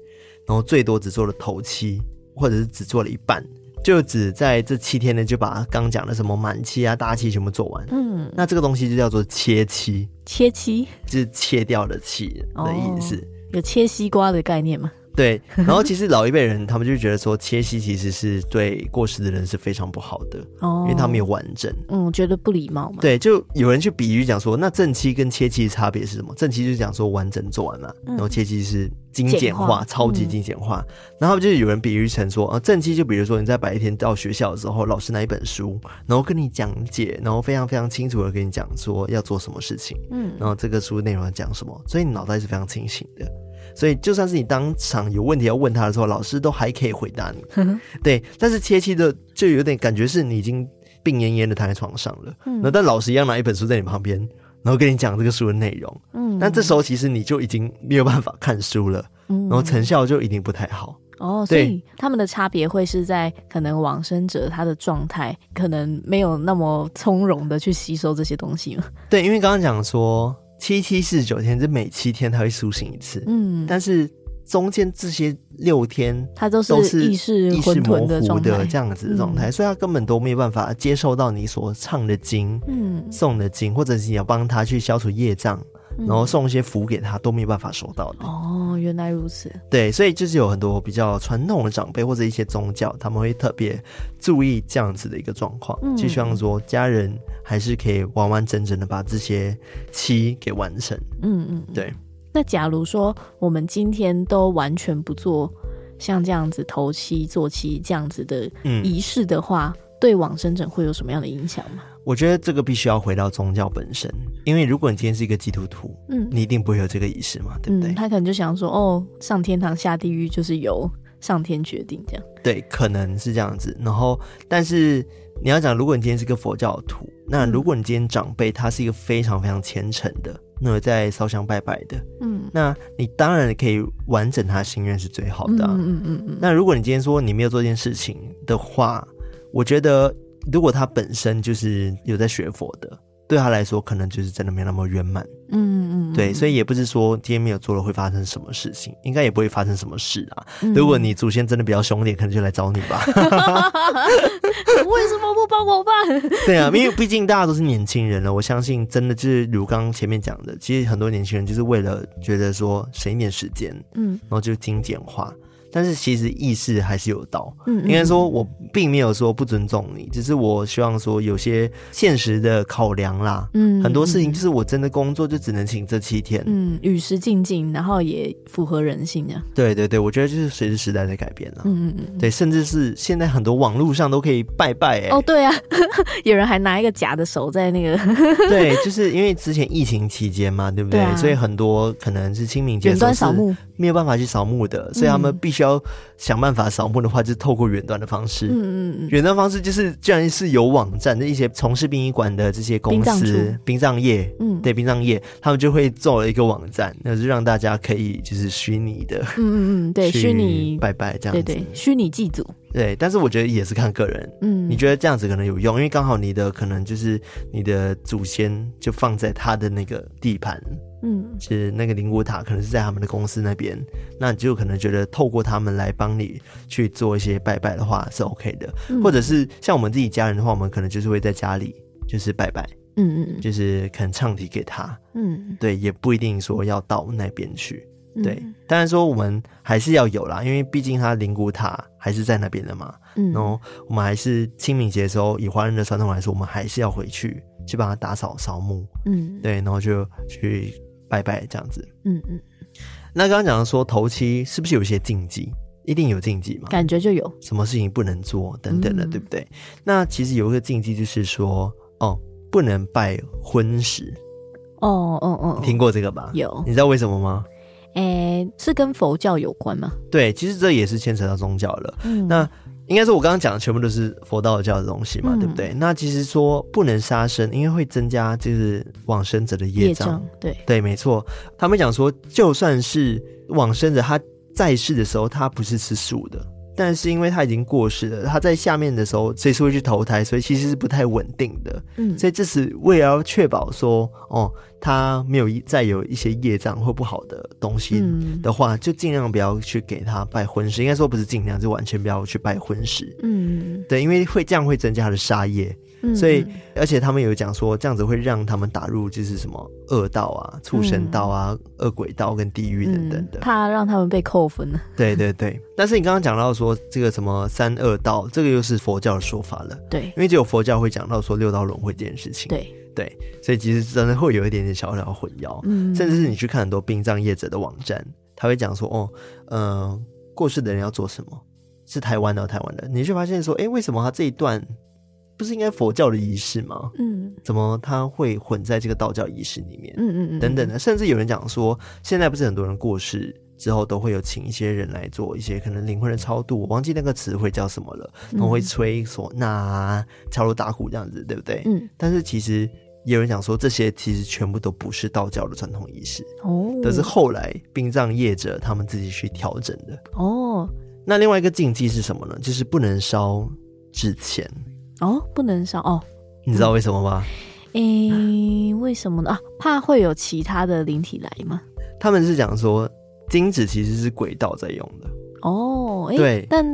然后最多只做了头七，或者是只做了一半。就只在这七天呢，就把刚讲的什么满期啊、大期全部做完。嗯，那这个东西就叫做切期，切期就是切掉的期的意思。哦，有切西瓜的概念吗？对，然后其实老一辈人他们就觉得说切息其实是对过世的人是非常不好的哦，因为他没有完整，嗯，觉得不礼貌嘛。对，就有人去比喻讲说，那正期跟切七的差别是什么？正期就是讲说完整做完嘛，嗯、然后切七是精简化，化超级精简化。嗯、然后就是有人比喻成说啊，正期就比如说你在白天到学校的时候，老师拿一本书，然后跟你讲解，然后非常非常清楚的跟你讲说要做什么事情，嗯，然后这个书内容要讲什么，所以你脑袋是非常清醒的。所以，就算是你当场有问题要问他的时候，老师都还可以回答你。对，但是切七的就有点感觉是你已经病恹恹的躺在床上了，嗯，那但老师一样拿一本书在你旁边，然后跟你讲这个书的内容。嗯，那这时候其实你就已经没有办法看书了，嗯，然后成效就一定不太好。哦，所以他们的差别会是在可能往生者他的状态可能没有那么从容的去吸收这些东西吗？对，因为刚刚讲说。七七四十九天，这每七天他会苏醒一次。嗯，但是中间这些六天，他都是意识意识模糊的这样子的状态，嗯、所以他根本都没有办法接受到你所唱的经、嗯，诵的经，或者是你要帮他去消除业障。然后送一些福给他，都没有办法收到的。哦，原来如此。对，所以就是有很多比较传统的长辈或者一些宗教，他们会特别注意这样子的一个状况，嗯、就希望说家人还是可以完完整整的把这些期给完成。嗯嗯，对。那假如说我们今天都完全不做像这样子头七、做七这样子的仪式的话，嗯、对往生者会有什么样的影响吗？我觉得这个必须要回到宗教本身，因为如果你今天是一个基督徒，嗯，你一定不会有这个仪式嘛，对不对？嗯，他可能就想说，哦，上天堂下地狱就是由上天决定这样。对，可能是这样子。然后，但是你要讲，如果你今天是个佛教徒，那如果你今天长辈他是一个非常非常虔诚的，那有在烧香拜拜的，嗯，那你当然可以完整他心愿是最好的、啊。嗯嗯嗯嗯。那如果你今天说你没有做这件事情的话，我觉得如果他本身就是有在学佛的。对他来说，可能就是真的没那么圆满。嗯嗯，对，所以也不是说今天没有做了会发生什么事情，应该也不会发生什么事啊。嗯、如果你祖先真的比较凶点，可能就来找你吧。为什么不帮我办？对啊，因为毕竟大家都是年轻人了，我相信真的就是如刚刚前面讲的，其实很多年轻人就是为了觉得说省一点时间，嗯，然后就精简化。但是其实意识还是有到，嗯，应该说我并没有说不尊重你，只是我希望说有些现实的考量啦，嗯，很多事情就是我真的工作就只能请这七天，嗯，与时俱进，然后也符合人性啊。对对对，我觉得就是随着时代在改变了，嗯嗯嗯，对，甚至是现在很多网络上都可以拜拜，哎，哦对啊，有人还拿一个假的手在那个，对，就是因为之前疫情期间嘛，对不对？所以很多可能是清明节远端扫墓。没有办法去扫墓的，所以他们必须要想办法扫墓的话，就是透过远端的方式。嗯嗯嗯，远端方式就是，既然是有网站的一些从事殡仪馆的这些公司，殡葬业，嗯，对，殡葬业，他们就会做了一个网站，那就让大家可以就是虚拟的，嗯嗯嗯，对，虚拟拜拜这样子，对对，虚拟祭祖，对。但是我觉得也是看个人，嗯，你觉得这样子可能有用，因为刚好你的可能就是你的祖先就放在他的那个地盘。嗯，是那个灵骨塔，可能是在他们的公司那边，那你就可能觉得透过他们来帮你去做一些拜拜的话是 OK 的，嗯、或者是像我们自己家人的话，我们可能就是会在家里就是拜拜，嗯嗯，就是可能唱题给他，嗯，对，也不一定说要到那边去，对，嗯、当然说我们还是要有啦，因为毕竟他灵骨塔还是在那边的嘛，嗯，然后我们还是清明节的时候，以华人的传统来说，我们还是要回去去帮他打扫扫墓，嗯，对，然后就去。拜拜这样子，嗯嗯，那刚刚讲的说头七是不是有一些禁忌？一定有禁忌吗？感觉就有，什么事情不能做等等的，嗯、对不对？那其实有一个禁忌就是说，哦，不能拜荤食。哦哦哦，听过这个吧？有，你知道为什么吗？诶、欸，是跟佛教有关吗？对，其实这也是牵扯到宗教了。嗯，那。应该说，我刚刚讲的全部都是佛道教的东西嘛，嗯、对不对？那其实说不能杀生，因为会增加就是往生者的业障。对对，没错。他们讲说，就算是往生者他在世的时候，他不是吃素的。但是因为他已经过世了，他在下面的时候随时会去投胎，所以其实是不太稳定的。嗯，所以这是为了要确保说，哦，他没有再有一些业障或不好的东西的话，嗯、就尽量不要去给他拜婚食。应该说不是尽量，就完全不要去拜婚食。嗯，对，因为会这样会增加他的杀业。所以，而且他们有讲说，这样子会让他们打入就是什么恶道啊、畜生道啊、恶、嗯、鬼道跟地狱等等的，怕让他们被扣分了。对对对，但是你刚刚讲到说这个什么三恶道，这个又是佛教的说法了。对，因为只有佛教会讲到说六道轮回这件事情。对对，所以其实真的会有一点点小小的混淆。嗯，甚至是你去看很多殡葬业者的网站，他会讲说，哦，嗯、呃，过世的人要做什么？是台湾的，台湾的，你就发现说，哎，为什么他这一段？不是应该佛教的仪式吗？嗯，怎么他会混在这个道教仪式里面？嗯嗯嗯，等等的，甚至有人讲说，现在不是很多人过世之后都会有请一些人来做一些可能灵魂的超度，我忘记那个词汇叫什么了，然后会吹唢呐、敲锣打鼓这样子，对不对？嗯，但是其实也有人讲说，这些其实全部都不是道教的传统仪式哦，都是后来殡葬业者他们自己去调整的哦。那另外一个禁忌是什么呢？就是不能烧纸钱。哦，不能烧哦，你知道为什么吗？诶、欸，为什么呢？啊，怕会有其他的灵体来吗？他们是讲说金纸其实是鬼道在用的哦，欸、对，但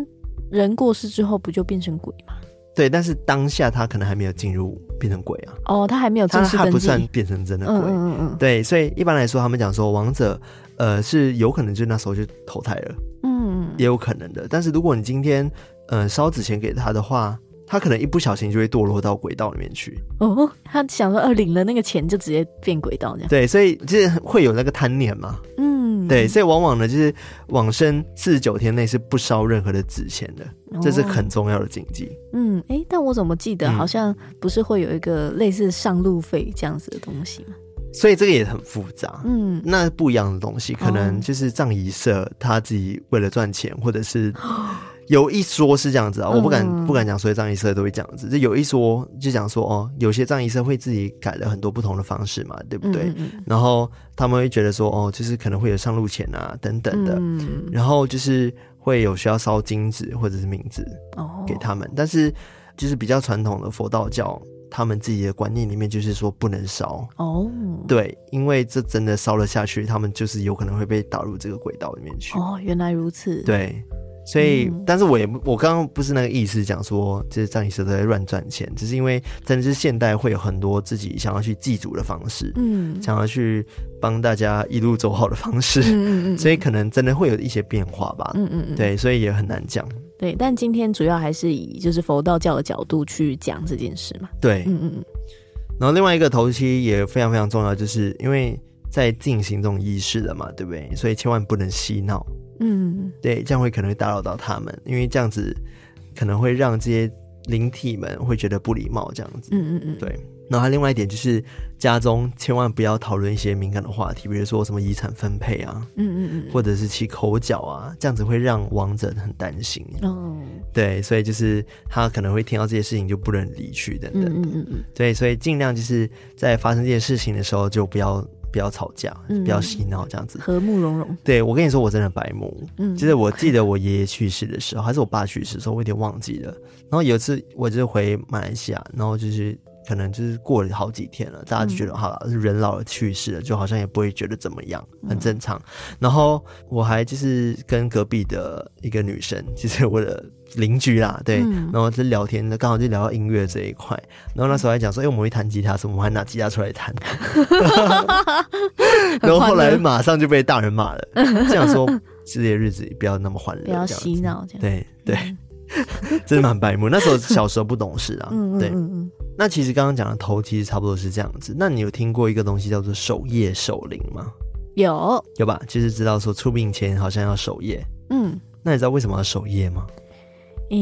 人过世之后不就变成鬼吗？对，但是当下他可能还没有进入变成鬼啊。哦，他还没有他不算变成真的鬼。嗯嗯嗯。对，所以一般来说，他们讲说王者，呃，是有可能就那时候就投胎了，嗯，也有可能的。但是如果你今天呃烧纸钱给他的话。他可能一不小心就会堕落到轨道里面去哦。他想说，呃，领了那个钱就直接变轨道这样。对，所以就是会有那个贪念嘛。嗯，对，所以往往呢，就是往生四十九天内是不烧任何的纸钱的，哦、这是很重要的禁忌。嗯，哎、欸，但我怎么记得好像不是会有一个类似上路费这样子的东西吗？所以这个也很复杂。嗯，那不一样的东西，可能就是葬仪社他自己为了赚钱，或者是。有一说是这样子啊，我不敢、嗯、不敢讲，所有藏医社都会这样子。就有一说就讲说哦，有些藏医社会自己改了很多不同的方式嘛，对不对？然后他们会觉得说哦，就是可能会有上路钱啊等等的，嗯、然后就是会有需要烧金纸或者是冥纸给他们，哦、但是就是比较传统的佛道教。他们自己的观念里面就是说不能烧哦，对，因为这真的烧了下去，他们就是有可能会被打入这个轨道里面去。哦，原来如此。对，所以，嗯、但是我也我刚刚不是那个意思，讲说就是葬仪社都在乱赚钱，只是因为真的是现代会有很多自己想要去祭祖的方式，嗯，想要去帮大家一路走好的方式，嗯嗯嗯，所以可能真的会有一些变化吧，嗯嗯嗯，对，所以也很难讲。对，但今天主要还是以就是佛道教的角度去讲这件事嘛。对，嗯嗯嗯。然后另外一个头期也非常非常重要，就是因为在进行这种仪式的嘛，对不对？所以千万不能嬉闹。嗯，对，这样会可能会打扰到他们，因为这样子可能会让这些灵体们会觉得不礼貌，这样子。嗯嗯嗯，对。然后另外一点就是，家中千万不要讨论一些敏感的话题，比如说什么遗产分配啊，嗯嗯嗯，或者是起口角啊，这样子会让亡者很担心。哦，对，所以就是他可能会听到这些事情就不能离去等等。嗯嗯嗯，对，所以尽量就是在发生这些事情的时候就不要不要吵架，不要嬉闹，这样子和睦融融。对，我跟你说，我真的白目。嗯，就是我记得我爷爷去世的时候，还是我爸去世的时候，我有点忘记了。然后有一次，我就回马来西亚，然后就是。可能就是过了好几天了，大家就觉得好了，嗯、人老了去世了，就好像也不会觉得怎么样，很正常。嗯、然后我还就是跟隔壁的一个女生，就是我的邻居啦，对，嗯、然后就聊天，刚好就聊到音乐这一块。然后那时候还讲说，哎、欸，我们会弹吉他什么，我们还拿吉他出来弹。然后后来马上就被大人骂了，这样说这些日子不要那么欢乐，不要洗脑，这样对对。嗯 真的蛮白目，那时候小时候不懂事啊。嗯、对，那其实刚刚讲的头其实差不多是这样子。那你有听过一个东西叫做守夜守灵吗？有，有吧？就是知道说出殡前好像要守夜。嗯，那你知道为什么要守夜吗？嗯，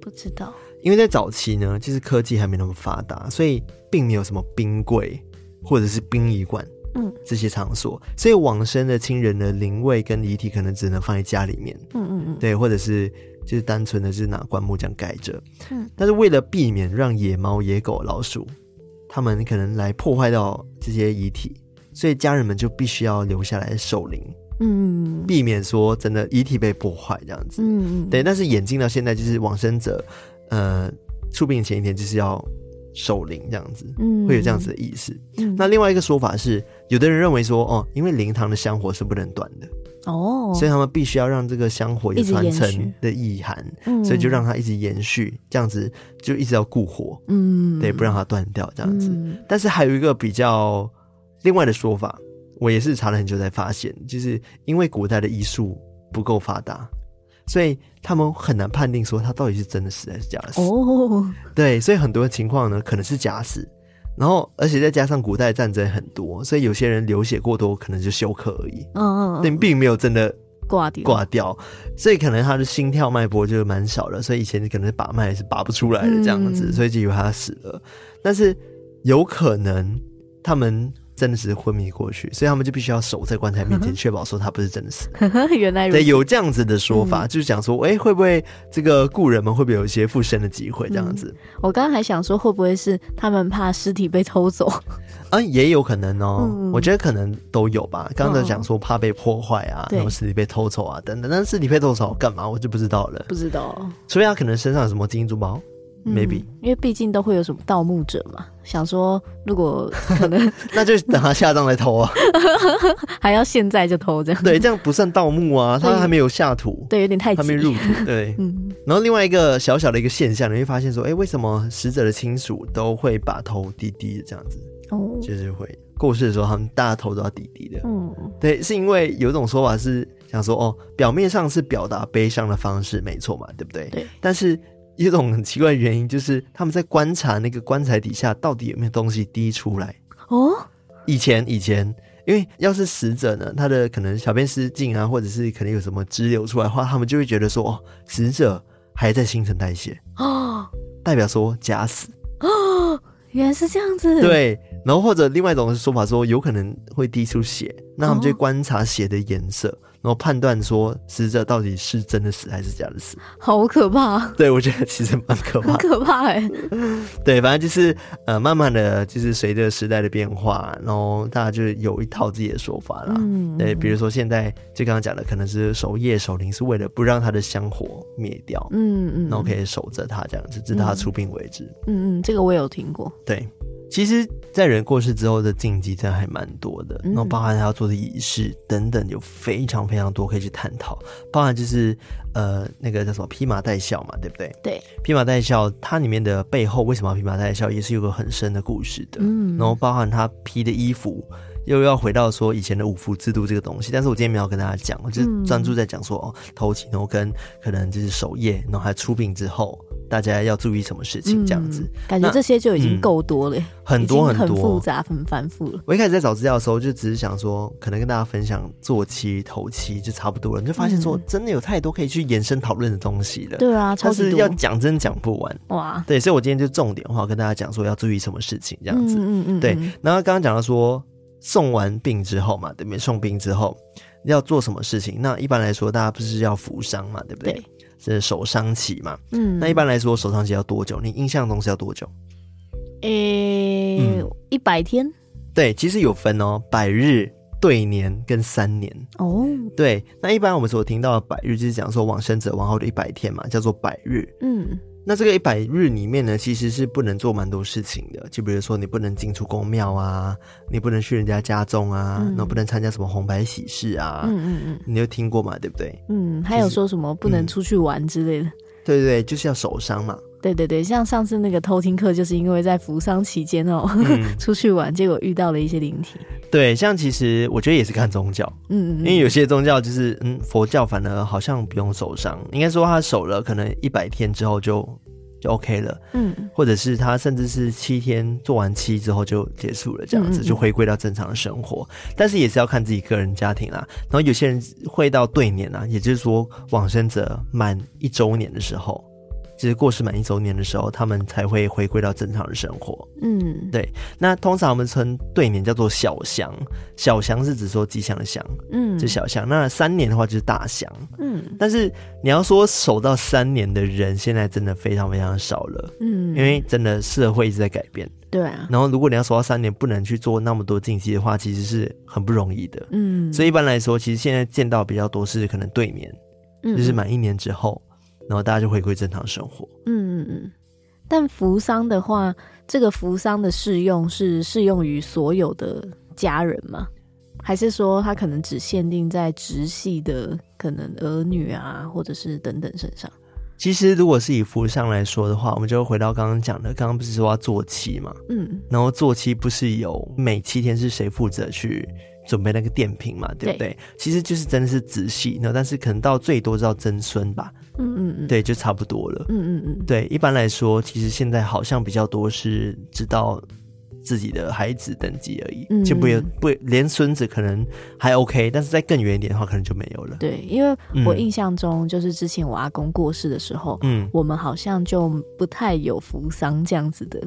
不知道。因为在早期呢，其实科技还没那么发达，所以并没有什么冰柜或者是殡仪馆。嗯，这些场所，所以往生的亲人的灵位跟遗体可能只能放在家里面。嗯嗯嗯，对，或者是就是单纯的就是拿棺木这样盖着。嗯，但是为了避免让野猫、野狗、老鼠，他们可能来破坏到这些遗体，所以家人们就必须要留下来守灵。嗯，避免说真的遗体被破坏这样子。嗯嗯，对。但是演进到现在，就是往生者，呃，出殡前一天就是要。守灵这样子，嗯，会有这样子的意思。嗯，那另外一个说法是，有的人认为说，哦，因为灵堂的香火是不能断的，哦，所以他们必须要让这个香火有传承的意涵，所以就让它一直延续，这样子就一直要固火，嗯，对，不让它断掉这样子。嗯，但是还有一个比较另外的说法，我也是查了很久才发现，就是因为古代的医术不够发达。所以他们很难判定说他到底是真的死还是假死。哦，对，所以很多情况呢可能是假死，然后而且再加上古代战争很多，所以有些人流血过多可能就休克而已。嗯嗯嗯，但并没有真的挂掉挂掉，所以可能他的心跳脉搏就蛮少了，所以以前可能把脉是拔不出来的这样子，所以就以为他死了。但是有可能他们。真的是昏迷过去，所以他们就必须要守在棺材面前，确保说他不是真的死。原来如此。对，有这样子的说法，嗯、就是讲说，哎、欸，会不会这个故人们会不会有一些复生的机会？这样子。嗯、我刚刚还想说，会不会是他们怕尸体被偷走？啊，也有可能哦。嗯、我觉得可能都有吧。刚刚讲说怕被破坏啊，哦、然后尸体被偷走啊等等。但是尸体被偷走干嘛？我就不知道了。不知道。除非他可能身上有什么金银珠宝。maybe，因为毕竟都会有什么盗墓者嘛，想说如果 可能，那就等他下葬来偷啊，还要现在就偷这样？对，这样不算盗墓啊，他还没有下土，对，有点太急，还没入土，对，嗯。然后另外一个小小的一个现象，你会发现说，哎，为什么死者的亲属都会把头低低的这样子？哦，就是会过世的时候，他们大头都要低低的。嗯，对，是因为有一种说法是想说，哦，表面上是表达悲伤的方式，没错嘛，对不对？对，但是。一种很奇怪的原因，就是他们在观察那个棺材底下到底有没有东西滴出来哦。以前以前，因为要是死者呢，他的可能小便失禁啊，或者是可能有什么汁流出来的话，他们就会觉得说，哦，死者还在新陈代谢哦，代表说假死哦。原来是这样子。对，然后或者另外一种说法说，有可能会滴出血，那他们就观察血的颜色。哦然后判断说死者到底是真的死还是假的死，好可怕。对，我觉得其实蛮可怕，很可怕哎。对，反正就是呃，慢慢的就是随着时代的变化，然后大家就有一套自己的说法啦。嗯，对，比如说现在就刚刚讲的，可能是守夜守灵，是为了不让他的香火灭掉。嗯嗯，然后可以守着他这样子，直到他出殡为止。嗯嗯，这个我有听过。对。其实，在人过世之后的禁忌真的还蛮多的，然后包含他要做的仪式等等，有非常非常多可以去探讨。包含就是呃，那个叫什么披麻戴孝嘛，对不对？对，披麻戴孝，它里面的背后为什么要披麻戴孝，也是有个很深的故事的。嗯，然后包含他披的衣服，又要回到说以前的五福制度这个东西。但是我今天没有跟大家讲，我就是专注在讲说哦，头七，然后跟可能就是守夜，然后还出殡之后。大家要注意什么事情？这样子，嗯、感觉这些就已经够多了，嗯，很多很多，很复杂，很繁复了。我一开始在找资料的时候，就只是想说，可能跟大家分享做期、头期就差不多了。你就发现说，真的有太多可以去延伸讨论的东西了。对啊，超是，要讲真讲不完。哇，对，所以我今天就重点的话跟大家讲说，要注意什么事情，这样子。嗯嗯，嗯，对。然后刚刚讲到说，送完病之后嘛，对不对？送病之后要做什么事情？那一般来说，大家不是要扶伤嘛，对不对？对是手伤期嘛？嗯，那一般来说手伤期要多久？你印象中是要多久？诶、欸，一百天。对，其实有分哦，百日、对年跟三年。哦，对，那一般我们所听到的百日，就是讲说往生者往后的一百天嘛，叫做百日。嗯。那这个一百日里面呢，其实是不能做蛮多事情的，就比如说你不能进出宫庙啊，你不能去人家家中啊，嗯、然后不能参加什么红白喜事啊，嗯嗯嗯，你有听过嘛？对不对？嗯，还有说什么不能出去玩之类的？对对对，就是要守丧嘛。对对对，像上次那个偷听课，就是因为在扶丧期间哦，嗯、出去玩，结果遇到了一些灵体。对，像其实我觉得也是看宗教，嗯，嗯，因为有些宗教就是，嗯，佛教反而好像不用守伤，应该说他守了可能一百天之后就就 OK 了，嗯，或者是他甚至是七天做完七之后就结束了，这样子就回归到正常的生活。但是也是要看自己个人家庭啦。然后有些人会到对年啊，也就是说往生者满一周年的时候。就是过世满一周年的时候，他们才会回归到正常的生活。嗯，对。那通常我们称对年叫做小祥，小祥是指说吉祥的祥，嗯，就小祥。那三年的话就是大祥，嗯。但是你要说守到三年的人，现在真的非常非常少了，嗯，因为真的社会一直在改变，对啊。然后如果你要守到三年，不能去做那么多禁忌的话，其实是很不容易的，嗯。所以一般来说，其实现在见到比较多是可能对年，就是满一年之后。然后大家就回归正常生活。嗯嗯嗯。但扶丧的话，这个扶丧的适用是适用于所有的家人吗？还是说他可能只限定在直系的可能儿女啊，或者是等等身上？其实如果是以扶丧来说的话，我们就回到刚刚讲的，刚刚不是说要做七嘛？嗯。然后做七不是有每七天是谁负责去准备那个电瓶嘛？对不对？对。其实就是真的是直系，那但是可能到最多知道曾孙吧。嗯嗯嗯，对，就差不多了。嗯嗯嗯，对，一般来说，其实现在好像比较多是知道自己的孩子等级而已，嗯、就不不连孙子可能还 OK，但是再更远一点的话，可能就没有了。对，因为我印象中，就是之前我阿公过世的时候，嗯，我们好像就不太有扶丧这样子的。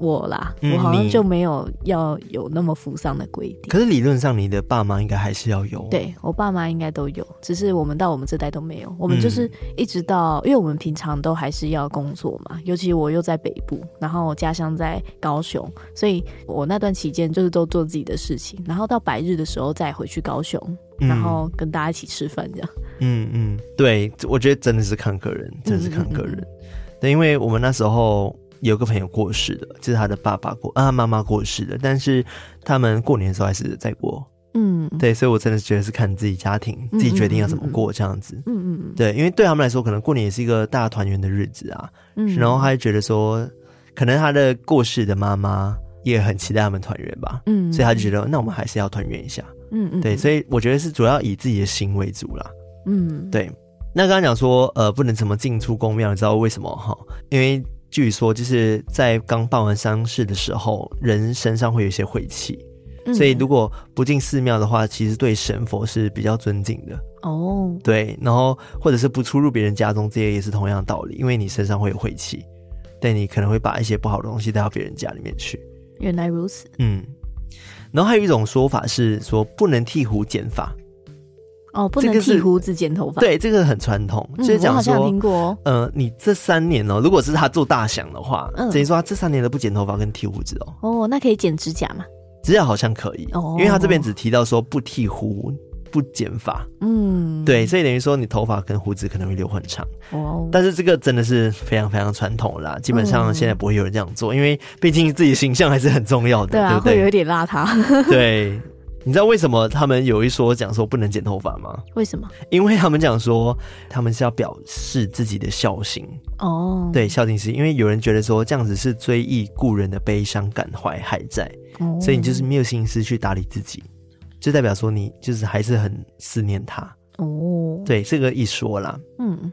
我啦，我好像就没有要有那么扶丧的规定。可是理论上，你的爸妈应该还是要有。对，我爸妈应该都有，只是我们到我们这代都没有。我们就是一直到，因为我们平常都还是要工作嘛，尤其我又在北部，然后我家乡在高雄，所以我那段期间就是都做自己的事情，然后到百日的时候再回去高雄，然后跟大家一起吃饭这样。嗯嗯，对，我觉得真的是看个人，真的是看个人。嗯嗯嗯。对，因为我们那时候。有个朋友过世的，就是他的爸爸过啊，妈妈过世的，但是他们过年的时候还是在过，嗯，对，所以我真的觉得是看自己家庭自己决定要怎么过这样子，嗯嗯嗯，对，因为对他们来说，可能过年也是一个大团圆的日子啊，嗯，然后他就觉得说，可能他的过世的妈妈也很期待他们团圆吧，嗯，所以他就觉得那我们还是要团圆一下，嗯嗯，对，所以我觉得是主要以自己的心为主啦，嗯，对，那刚刚讲说呃不能怎么进出宫庙，你知道为什么哈？因为据说就是在刚办完丧事的时候，人身上会有一些晦气，嗯、所以如果不进寺庙的话，其实对神佛是比较尊敬的哦。对，然后或者是不出入别人家中，这些也是同样的道理，因为你身上会有晦气，对，你可能会把一些不好的东西带到别人家里面去。原来如此。嗯，然后还有一种说法是说不能剃胡剪发。哦，不能剃胡子、剪头发。对，这个很传统，嗯、就是讲说，我好像听过哦。呃，你这三年哦，如果是他做大祥的话，嗯、等于说他这三年都不剪头发跟剃胡子哦。哦，那可以剪指甲吗？指甲好像可以，哦、因为他这边只提到说不剃胡、不剪发。嗯，对，所以等于说你头发跟胡子可能会留很长。哦，但是这个真的是非常非常传统啦，基本上现在不会有人这样做，嗯、因为毕竟自己形象还是很重要的，对，啊、对不对？会有点邋遢。对。你知道为什么他们有一说讲说不能剪头发吗？为什么？因为他们讲说他们是要表示自己的孝心哦。对，孝心是因为有人觉得说这样子是追忆故人的悲伤，感怀还在，哦、所以你就是没有心思去打理自己，就代表说你就是还是很思念他哦。对，这个一说啦，嗯。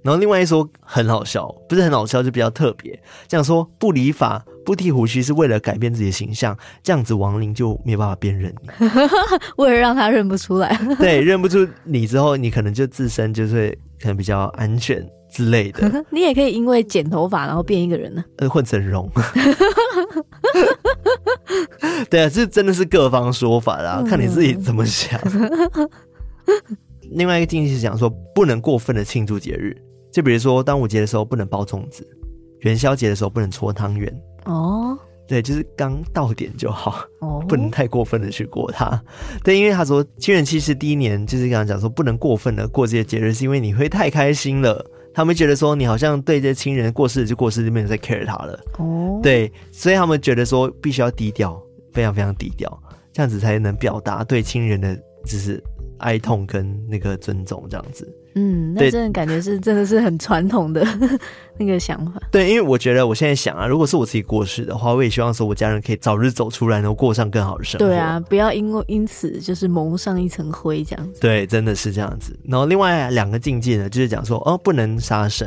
然后另外一说很好笑，不是很好笑，就比较特别。这样说不理发、不剃胡须是为了改变自己的形象，这样子亡灵就没有办法辨认你，为了让他认不出来。对，认不出你之后，你可能就自身就是可能比较安全之类的。你也可以因为剪头发然后变一个人呢，呃，混整容。对啊，这真的是各方说法啦，嗯、看你自己怎么想。另外一个禁忌是讲说不能过分的庆祝节日。就比如说端午节的时候不能包粽子，元宵节的时候不能搓汤圆哦。对，就是刚到点就好哦，不能太过分的去过它。对，因为他说亲人去世第一年，就是刚刚讲说不能过分的过这些节日，是因为你会太开心了，他们觉得说你好像对这些亲人过世就过世，就没有再 care 他了哦。对，所以他们觉得说必须要低调，非常非常低调，这样子才能表达对亲人的就是哀痛跟那个尊重，这样子。嗯，那真的感觉是真的是很传统的 那个想法。对，因为我觉得我现在想啊，如果是我自己过世的话，我也希望说我家人可以早日走出来，然后过上更好的生活。对啊，不要因为因此就是蒙上一层灰这样子。对，真的是这样子。然后另外两个境界呢，就是讲说哦，不能杀生，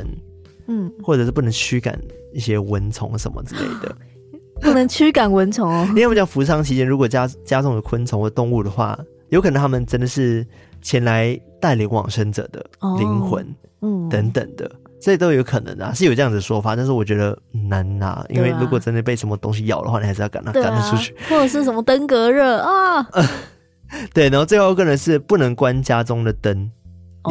嗯，或者是不能驱赶一些蚊虫什么之类的，不能驱赶蚊虫哦。因为我们讲扶丧期间，如果家家中有昆虫或动物的话，有可能他们真的是前来。带领往生者的灵魂，嗯，等等的，这都有可能啊，是有这样子的说法，但是我觉得难拿，因为如果真的被什么东西咬的话，你还是要赶它赶它出去，或者是什么登革热啊，对，然后最后一个呢是不能关家中的灯，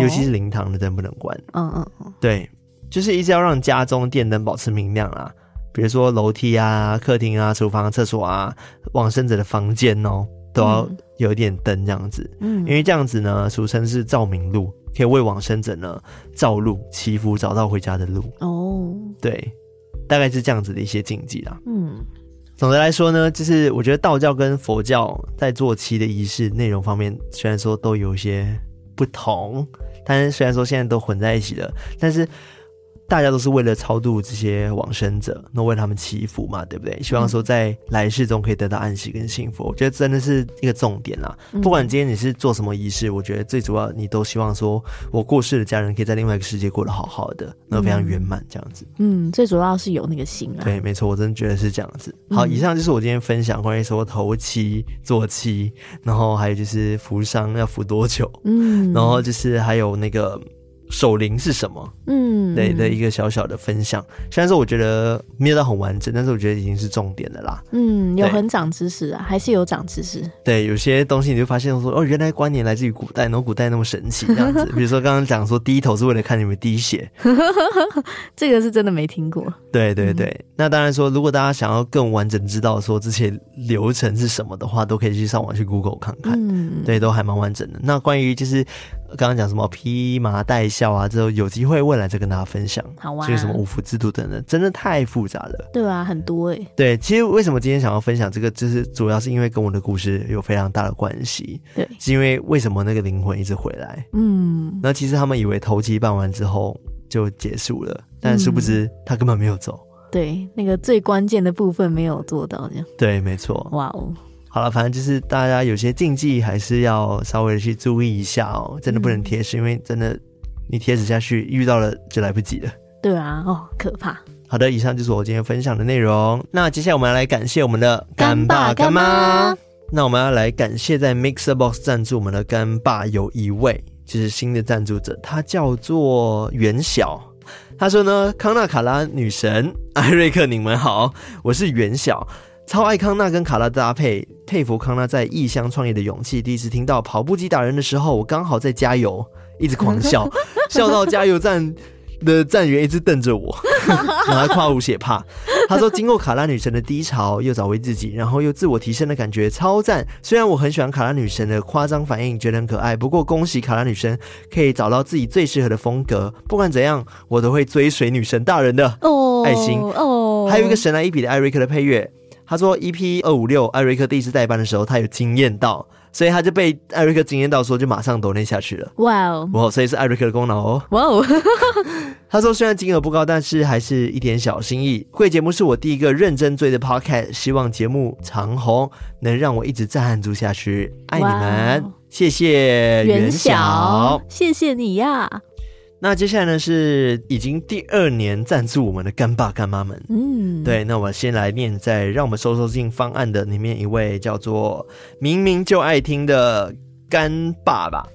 尤其是灵堂的灯不能关，嗯嗯嗯，对，就是一直要让家中电灯保持明亮啊，比如说楼梯啊、客厅啊、厨房、厕所啊、往生者的房间哦。都要有一点灯这样子，嗯，因为这样子呢，俗称是照明路，可以为往生者呢照路祈福，找到回家的路。哦，对，大概是这样子的一些禁忌啦。嗯，总的来说呢，就是我觉得道教跟佛教在做七的仪式内容方面，虽然说都有一些不同，但是虽然说现在都混在一起了，但是。大家都是为了超度这些往生者，那为他们祈福嘛，对不对？希望说在来世中可以得到安息跟幸福。我觉得真的是一个重点啦。不管今天你是做什么仪式，我觉得最主要你都希望说，我过世的家人可以在另外一个世界过得好好的，那非常圆满这样子。嗯，最主要是有那个心啊。对，没错，我真的觉得是这样子。好，以上就是我今天分享关于说头七、坐七，然后还有就是扶伤要扶多久，嗯，然后就是还有那个。守灵是什么？嗯，对的一个小小的分享。虽然说我觉得没有到很完整，但是我觉得已经是重点的啦。嗯，有很长知识啊，还是有长知识。对，有些东西你就发现说，哦，原来观念来自于古代，然后古代那么神奇这样子。比如说刚刚讲说低头是为了看你们滴血，这个是真的没听过。对对对，嗯、那当然说，如果大家想要更完整知道说这些流程是什么的话，都可以去上网去 Google 看看。嗯，对，都还蛮完整的。那关于就是。刚刚讲什么披麻戴孝啊，之后有机会未来再跟大家分享。好啊，就是什么五福制度等等，真的太复杂了。对啊，很多哎、欸。对，其实为什么今天想要分享这个，就是主要是因为跟我的故事有非常大的关系。对，是因为为什么那个灵魂一直回来？嗯，那其实他们以为头七办完之后就结束了，但殊不知他根本没有走。嗯、对，那个最关键的部分没有做到，这样。对，没错。哇哦。好了，反正就是大家有些禁忌还是要稍微的去注意一下哦，真的不能贴纸，嗯、因为真的你贴纸下去遇到了就来不及了。对啊，哦，可怕。好的，以上就是我今天分享的内容。那接下来我们要来感谢我们的干爸干妈。那我们要来感谢在 MixerBox 赞助我们的干爸有一位，就是新的赞助者，他叫做袁晓。他说呢，康纳卡拉女神艾瑞克，你们好，我是元小。超爱康纳跟卡拉的搭配，佩服康纳在异乡创业的勇气。第一次听到跑步机打人的时候，我刚好在加油，一直狂笑，笑到加油站的站员一直瞪着我，然后还夸无血怕。他说：“经过卡拉女神的低潮，又找回自己，然后又自我提升的感觉超赞。虽然我很喜欢卡拉女神的夸张反应，觉得很可爱，不过恭喜卡拉女神可以找到自己最适合的风格。不管怎样，我都会追随女神大人的哦。爱心哦。还有一个神来一笔的艾瑞克的配乐。他说：EP 二五六，艾瑞克第一次代班的时候，他有惊艳到。”所以他就被艾瑞克惊艳到，说就马上抖内下去了。哇哦！哇，所以是艾瑞克的功劳哦。哇哦！他说虽然金额不高，但是还是一点小心意。贵节目是我第一个认真追的 podcast，希望节目长红，能让我一直赞助下去。爱你们，wow 谢谢袁晓，谢谢你呀。那接下来呢，是已经第二年赞助我们的干爸干妈们。嗯，对，那我先来念在让我们收收进方案的里面一位叫做明明就爱听的干爸爸，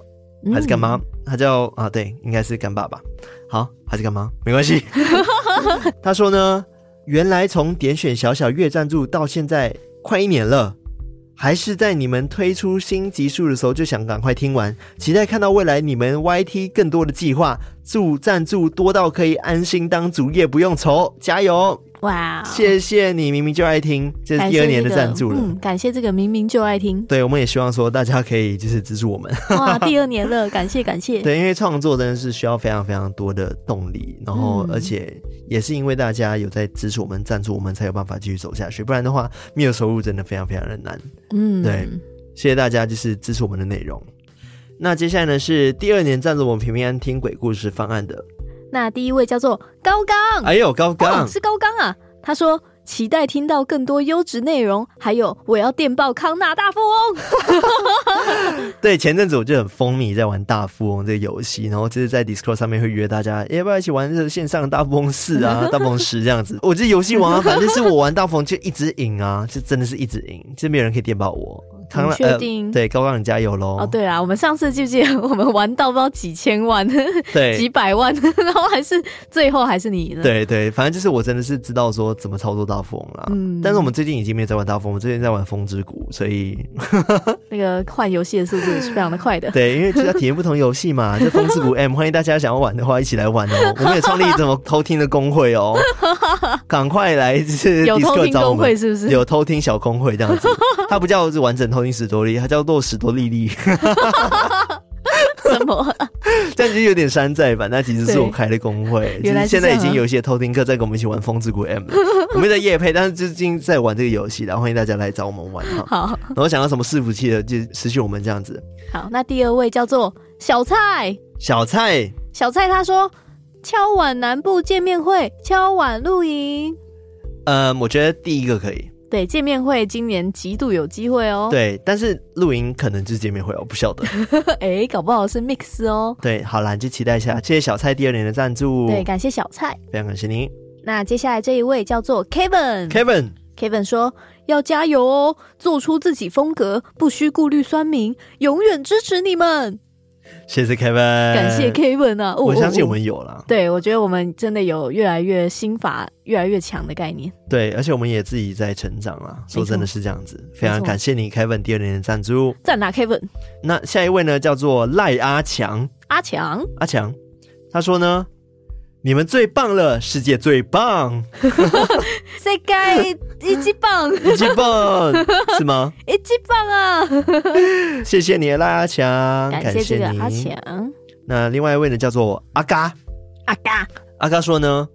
还是干妈？嗯、他叫啊，对，应该是干爸爸。好，还是干妈？没关系。他说呢，原来从点选小小月赞助到现在快一年了。还是在你们推出新集数的时候就想赶快听完，期待看到未来你们 YT 更多的计划，祝赞助多到可以安心当主业不用愁，加油！哇！谢谢你，明明就爱听，这是第二年的赞助了。嗯，感谢这个明明就爱听。对，我们也希望说大家可以就是资助我们。哇，第二年了，感谢感谢。对，因为创作真的是需要非常非常多的动力，然后而且也是因为大家有在支持我们、赞助我们，才有办法继续走下去。不然的话，没有收入真的非常非常的难。嗯，对，谢谢大家就是支持我们的内容。那接下来呢是第二年赞助我们平平安听鬼故事方案的。那第一位叫做高刚，哎呦，高刚、哦、是高刚啊。他说期待听到更多优质内容，还有我要电报康纳大富翁。对，前阵子我就很风靡在玩大富翁这个游戏，然后就是在 Discord 上面会约大家，要不要一起玩这个线上大富翁四啊、大富翁十这样子。我这游戏王啊，反正是我玩大富翁就一直赢啊，就真的是一直赢，就没有人可以电报我。康纳，确定、呃、对，高高你加油喽！哦，对啊，我们上次记不记得我们玩到不知道几千万，对，几百万，然后还是最后还是你的。对对，反正就是我真的是知道说怎么操作大富翁啦。嗯，但是我们最近已经没有在玩大富翁，我们最近在玩风之谷，所以 那个换游戏的速度也是非常的快的。对，因为就要体验不同游戏嘛。就风之谷 M，欢迎大家想要玩的话一起来玩哦。我们也创立怎么偷听的工会哦，赶快来就是有偷听公会是不是？有偷听小工会这样子，它不叫是完整偷听史多利，他叫。落史多利利，什么？这样就有点山寨版。那其实是我开的公会，就是现在已经有一些偷听客在跟我们一起玩《风之谷 M》了。我们在夜配，但是最近在玩这个游戏，然后欢迎大家来找我们玩哈。好，然后想要什么伺服器的，就失去我们这样子。好，那第二位叫做小蔡，小蔡，小蔡他说：敲碗南部见面会，敲碗露营。呃，我觉得第一个可以。对，见面会今年极度有机会哦。对，但是露营可能就是见面会哦，不晓得。哎，搞不好是 mix 哦。对，好啦，就期待一下。谢谢小蔡第二年的赞助。对，感谢小蔡，非常感谢您。那接下来这一位叫做 Kevin。Kevin，Kevin 说要加油哦，做出自己风格，不需顾虑酸民，永远支持你们。谢谢 Kevin，感谢 Kevin 啊！我相信我们有了。对，我觉得我们真的有越来越心法越来越强的概念。对，而且我们也自己在成长啊。说真的是这样子，非常感谢你 Kevin 第二年的赞助，赞哪 Kevin？那下一位呢，叫做赖阿强，阿强，阿强，他说呢。你们最棒了，世界最棒，世界一级棒，一级棒 是吗？一级棒啊！谢谢你，赖阿强，感谢这个阿强。那另外一位呢，叫做阿嘎，阿嘎，阿嘎说呢，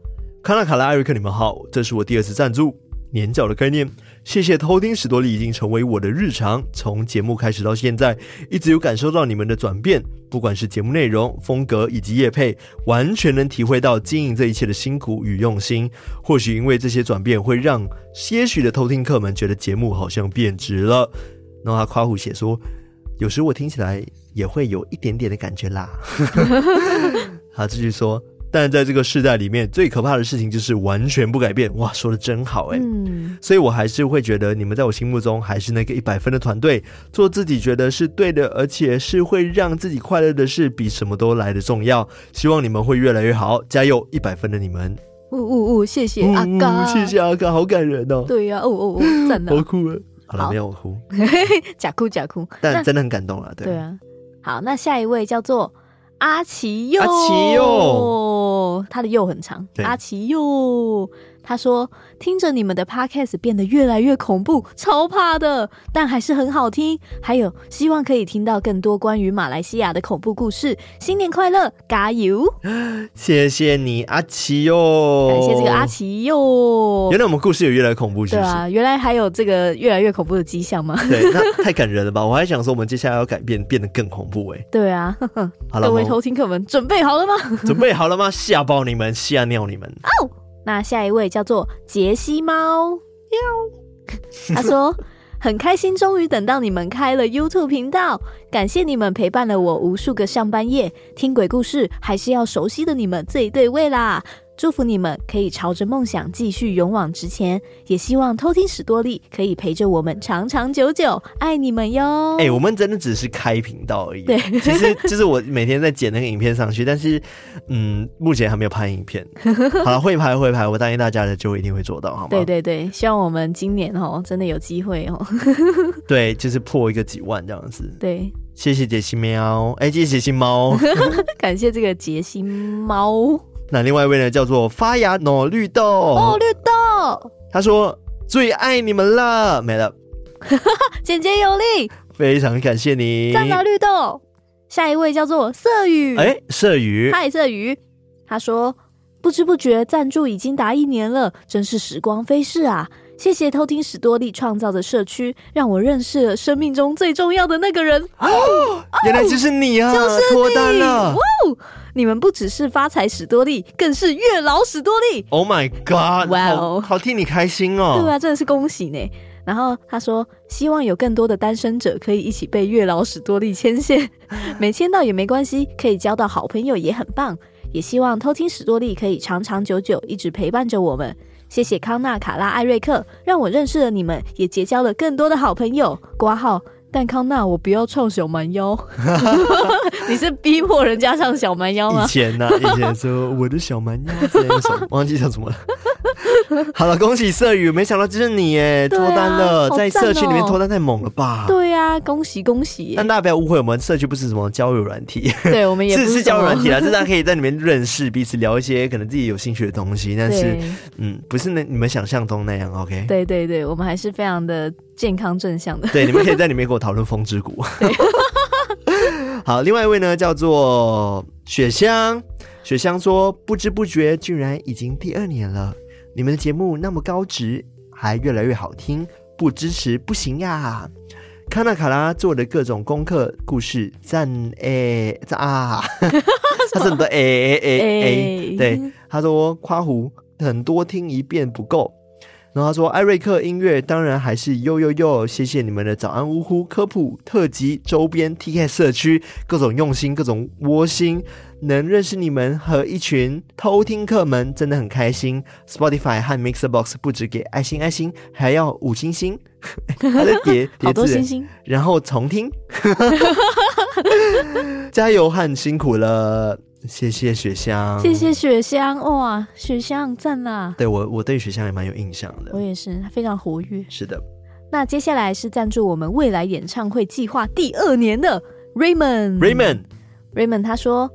康纳、卡拉、艾瑞克，你们好，这是我第二次赞助。年缴的概念，谢谢偷听史多利已经成为我的日常。从节目开始到现在，一直有感受到你们的转变，不管是节目内容、风格以及业配，完全能体会到经营这一切的辛苦与用心。或许因为这些转变，会让些许的偷听客们觉得节目好像变值了。然后他夸胡写说，有时我听起来也会有一点点的感觉啦。他继续说。但在这个世代里面，最可怕的事情就是完全不改变。哇，说的真好哎！嗯，所以我还是会觉得你们在我心目中还是那个一百分的团队，做自己觉得是对的，而且是会让自己快乐的事，比什么都来的重要。希望你们会越来越好，加油！一百分的你们，呜呜呜！谢谢阿嘎，谢谢阿嘎，好感人哦。对呀，哦哦哦，赞啊，好哭啊！好了，没有 哭，假哭假哭，但真的很感动了。对对啊，好，那下一位叫做阿奇佑，阿奇佑，他的又很长，阿奇佑。他说：“听着你们的 podcast 变得越来越恐怖，超怕的，但还是很好听。还有，希望可以听到更多关于马来西亚的恐怖故事。新年快乐，加油！谢谢你，阿奇哟，感谢这个阿奇哟。原来我们故事有越来越恐怖，是不是？对啊，原来还有这个越来越恐怖的迹象吗？对，那太感人了吧！我还想说，我们接下来要改变，变得更恐怖哎。对啊，好了，各位偷听客们，准备好了吗？准备好了吗？吓爆你们，吓尿你们！哦。”那下一位叫做杰西猫，喵。他说很开心，终于等到你们开了 YouTube 频道，感谢你们陪伴了我无数个上班夜，听鬼故事还是要熟悉的你们最对味啦。祝福你们可以朝着梦想继续勇往直前，也希望偷听史多利可以陪着我们长长久久，爱你们哟！哎、欸，我们真的只是开频道而已。对，其实就是我每天在剪那个影片上去，但是嗯，目前还没有拍影片。好了，会拍会拍，我答应大家的就一定会做到，好吗？对对对，希望我们今年哦，真的有机会哦。对，就是破一个几万这样子。对，谢谢杰西喵，哎、欸，谢谢杰西猫，感谢这个杰西猫。那另外一位呢，叫做发芽糯绿豆哦，绿豆。他说最爱你们了，没了，简洁有力，非常感谢你，赞了绿豆。下一位叫做色雨，哎，色雨，嗨，色雨。他说不知不觉赞助已经达一年了，真是时光飞逝啊！谢谢偷听史多利创造的社区，让我认识了生命中最重要的那个人。哦，哦原来就是你啊，就是你脱单了。你们不只是发财史多利，更是月老史多利。Oh my god！哇哦，好替你开心哦。对啊，真的是恭喜呢。然后他说，希望有更多的单身者可以一起被月老史多利牵线，没牵到也没关系，可以交到好朋友也很棒。也希望偷听史多利可以长长久久，一直陪伴着我们。谢谢康纳、卡拉、艾瑞克，让我认识了你们，也结交了更多的好朋友。挂号。但康纳，我不要唱小蛮腰。你是逼迫人家唱小蛮腰吗？以前呢、啊，以前说我的小蛮腰忘记叫什么了。好了，恭喜色宇，没想到就是你耶，脱、啊、单了，喔、在社区里面脱单太猛了吧？对呀、啊，恭喜恭喜！但大家不要误会，我们社区不是什么交友软体，对我们也不是，是是交友软体啦，就是大家可以在里面认识彼此，聊一些可能自己有兴趣的东西。但是，嗯，不是那你们想象中那样。OK，对对对，我们还是非常的。健康正向的，对，你们可以在里面跟我讨论风之谷。对 好，另外一位呢叫做雪香，雪香说不知不觉居然已经第二年了，你们的节目那么高值，还越来越好听，不支持不行呀！卡纳卡拉做的各种功课故事赞诶赞啊，他是很多诶诶诶诶，对，他说夸胡很多听一遍不够。然后他说：“艾瑞克音乐当然还是呦呦呦，谢谢你们的早安呜呼科普特辑周边 TK 社区各种用心各种窝心，能认识你们和一群偷听客们真的很开心。Spotify 和 Mixerbox 不止给爱心爱心，还要五星星，还在叠 叠字，星星然后重听，加油和辛苦了。”谢谢雪香，谢谢雪香，哇，雪香赞啦！对我，我对雪香也蛮有印象的。我也是，非常活跃。是的，那接下来是赞助我们未来演唱会计划第二年的 Raymond，Raymond，Raymond，他说：“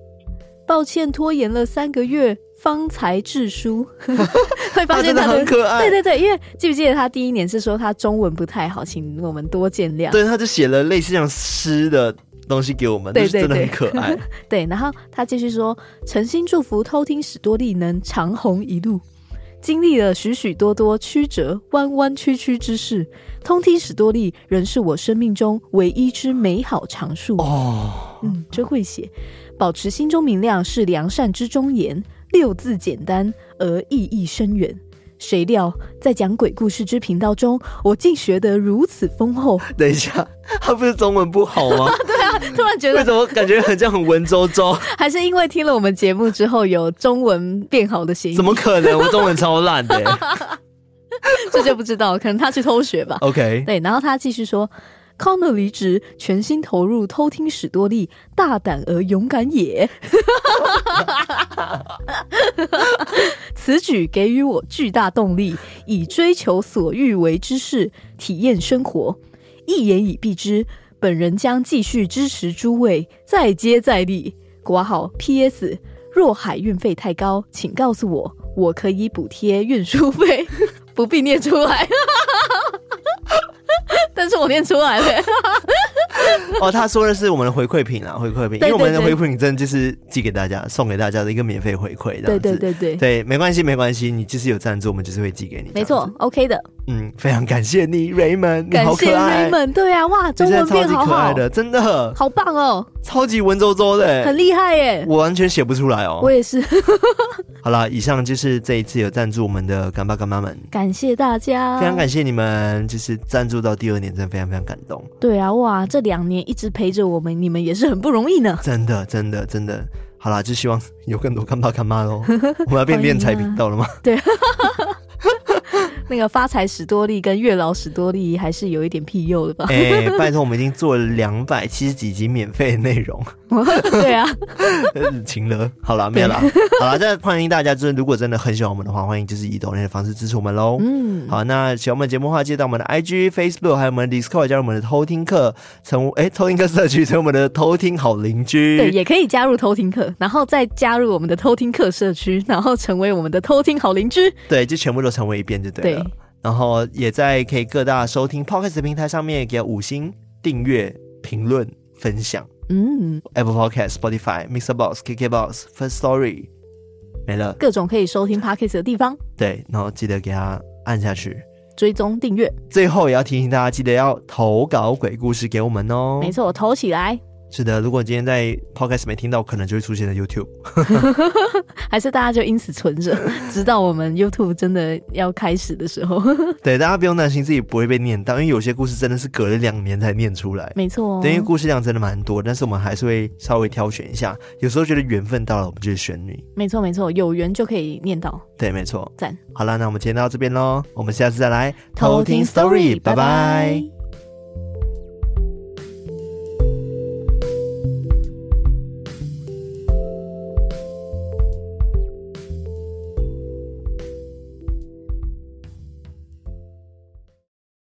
抱歉拖延了三个月，方才致书。”会发现他，很可爱。对对对，因为记不记得他第一年是说他中文不太好，请我们多见谅。对，他就写了类似像诗的。东西给我们，对对对，真的很可爱。对，然后他继续说：“诚心祝福偷听史多利能长虹一路，经历了许许多多曲折弯弯曲曲之事，通听史多利仍是我生命中唯一之美好常数。”哦，嗯，真会写。保持心中明亮是良善之忠言，六字简单而意义深远。谁料在讲鬼故事之频道中，我竟学得如此丰厚。等一下，他不是中文不好吗？对啊，突然觉得为什么感觉很像很文绉绉？还是因为听了我们节目之后有中文变好的嫌疑？怎么可能？我中文超烂的，这就不知道，可能他去偷学吧。OK，对，然后他继续说。康乐离职，全心投入偷听史多利，大胆而勇敢也。此举给予我巨大动力，以追求所欲为之事，体验生活。一言以蔽之，本人将继续支持诸位，再接再厉。括号 P.S. 若海运费太高，请告诉我，我可以补贴运输费，不必念出来。但是我念出来了。哦，他说的是我们的回馈品啊，回馈品，因为我们的回馈品真的就是寄给大家，送给大家的一个免费回馈，对对对对。对，没关系没关系，你就是有赞助，我们就是会寄给你，没错，OK 的，嗯，非常感谢你，Raymond，你好可爱，Raymond，对啊，哇，中文变好可爱的，真的。好棒哦，超级文绉绉的，很厉害耶，我完全写不出来哦，我也是，好了，以上就是这一次有赞助我们的干爸干妈们，感谢大家，非常感谢你们，就是赞助到第二年，真的非常非常感动，对啊，哇，这两年一直陪着我们。你们也是很不容易呢，真的，真的，真的。好啦，就希望有更多干爸干妈喽。我们要变练财频道了吗？对。那个发财史多利跟月老史多利还是有一点庇佑的吧？哎、欸，拜托，我们已经做了两百七十几集免费的内容。对啊，晴了，好了，没有了，好了，再欢迎大家，就是如果真的很喜欢我们的话，欢迎就是以抖内的方式支持我们喽。嗯，好，那喜欢我们节目的话，记得到我们的 IG、Facebook 还有我们的 Discord 加入我们的偷听课，成为哎偷听课社区，成为我们的偷听好邻居。对，也可以加入偷听课，然后再加入我们的偷听课社区，然后成为我们的偷听好邻居。对，就全部都成为一遍就对了。对。然后也在可以各大收听 Podcast 平台上面给五星订阅、评论、分享。嗯，Apple Podcast、Spotify、MixerBox、KKBox、First Story 没了，各种可以收听 Podcast 的地方。对，然后记得给它按下去，追踪订阅。最后也要提醒大家，记得要投稿鬼故事给我们哦。没错，我投起来。是的，如果今天在 Podcast 没听到，可能就会出现在 YouTube，还是大家就因此存着，直到我们 YouTube 真的要开始的时候。对，大家不用担心自己不会被念到，因为有些故事真的是隔了两年才念出来。没错、哦，对，因为故事量真的蛮多，但是我们还是会稍微挑选一下。有时候觉得缘分到了，我们就选你。没错，没错，有缘就可以念到。对，没错。赞。好了，那我们今天到这边喽，我们下次再来偷听 Story，拜拜。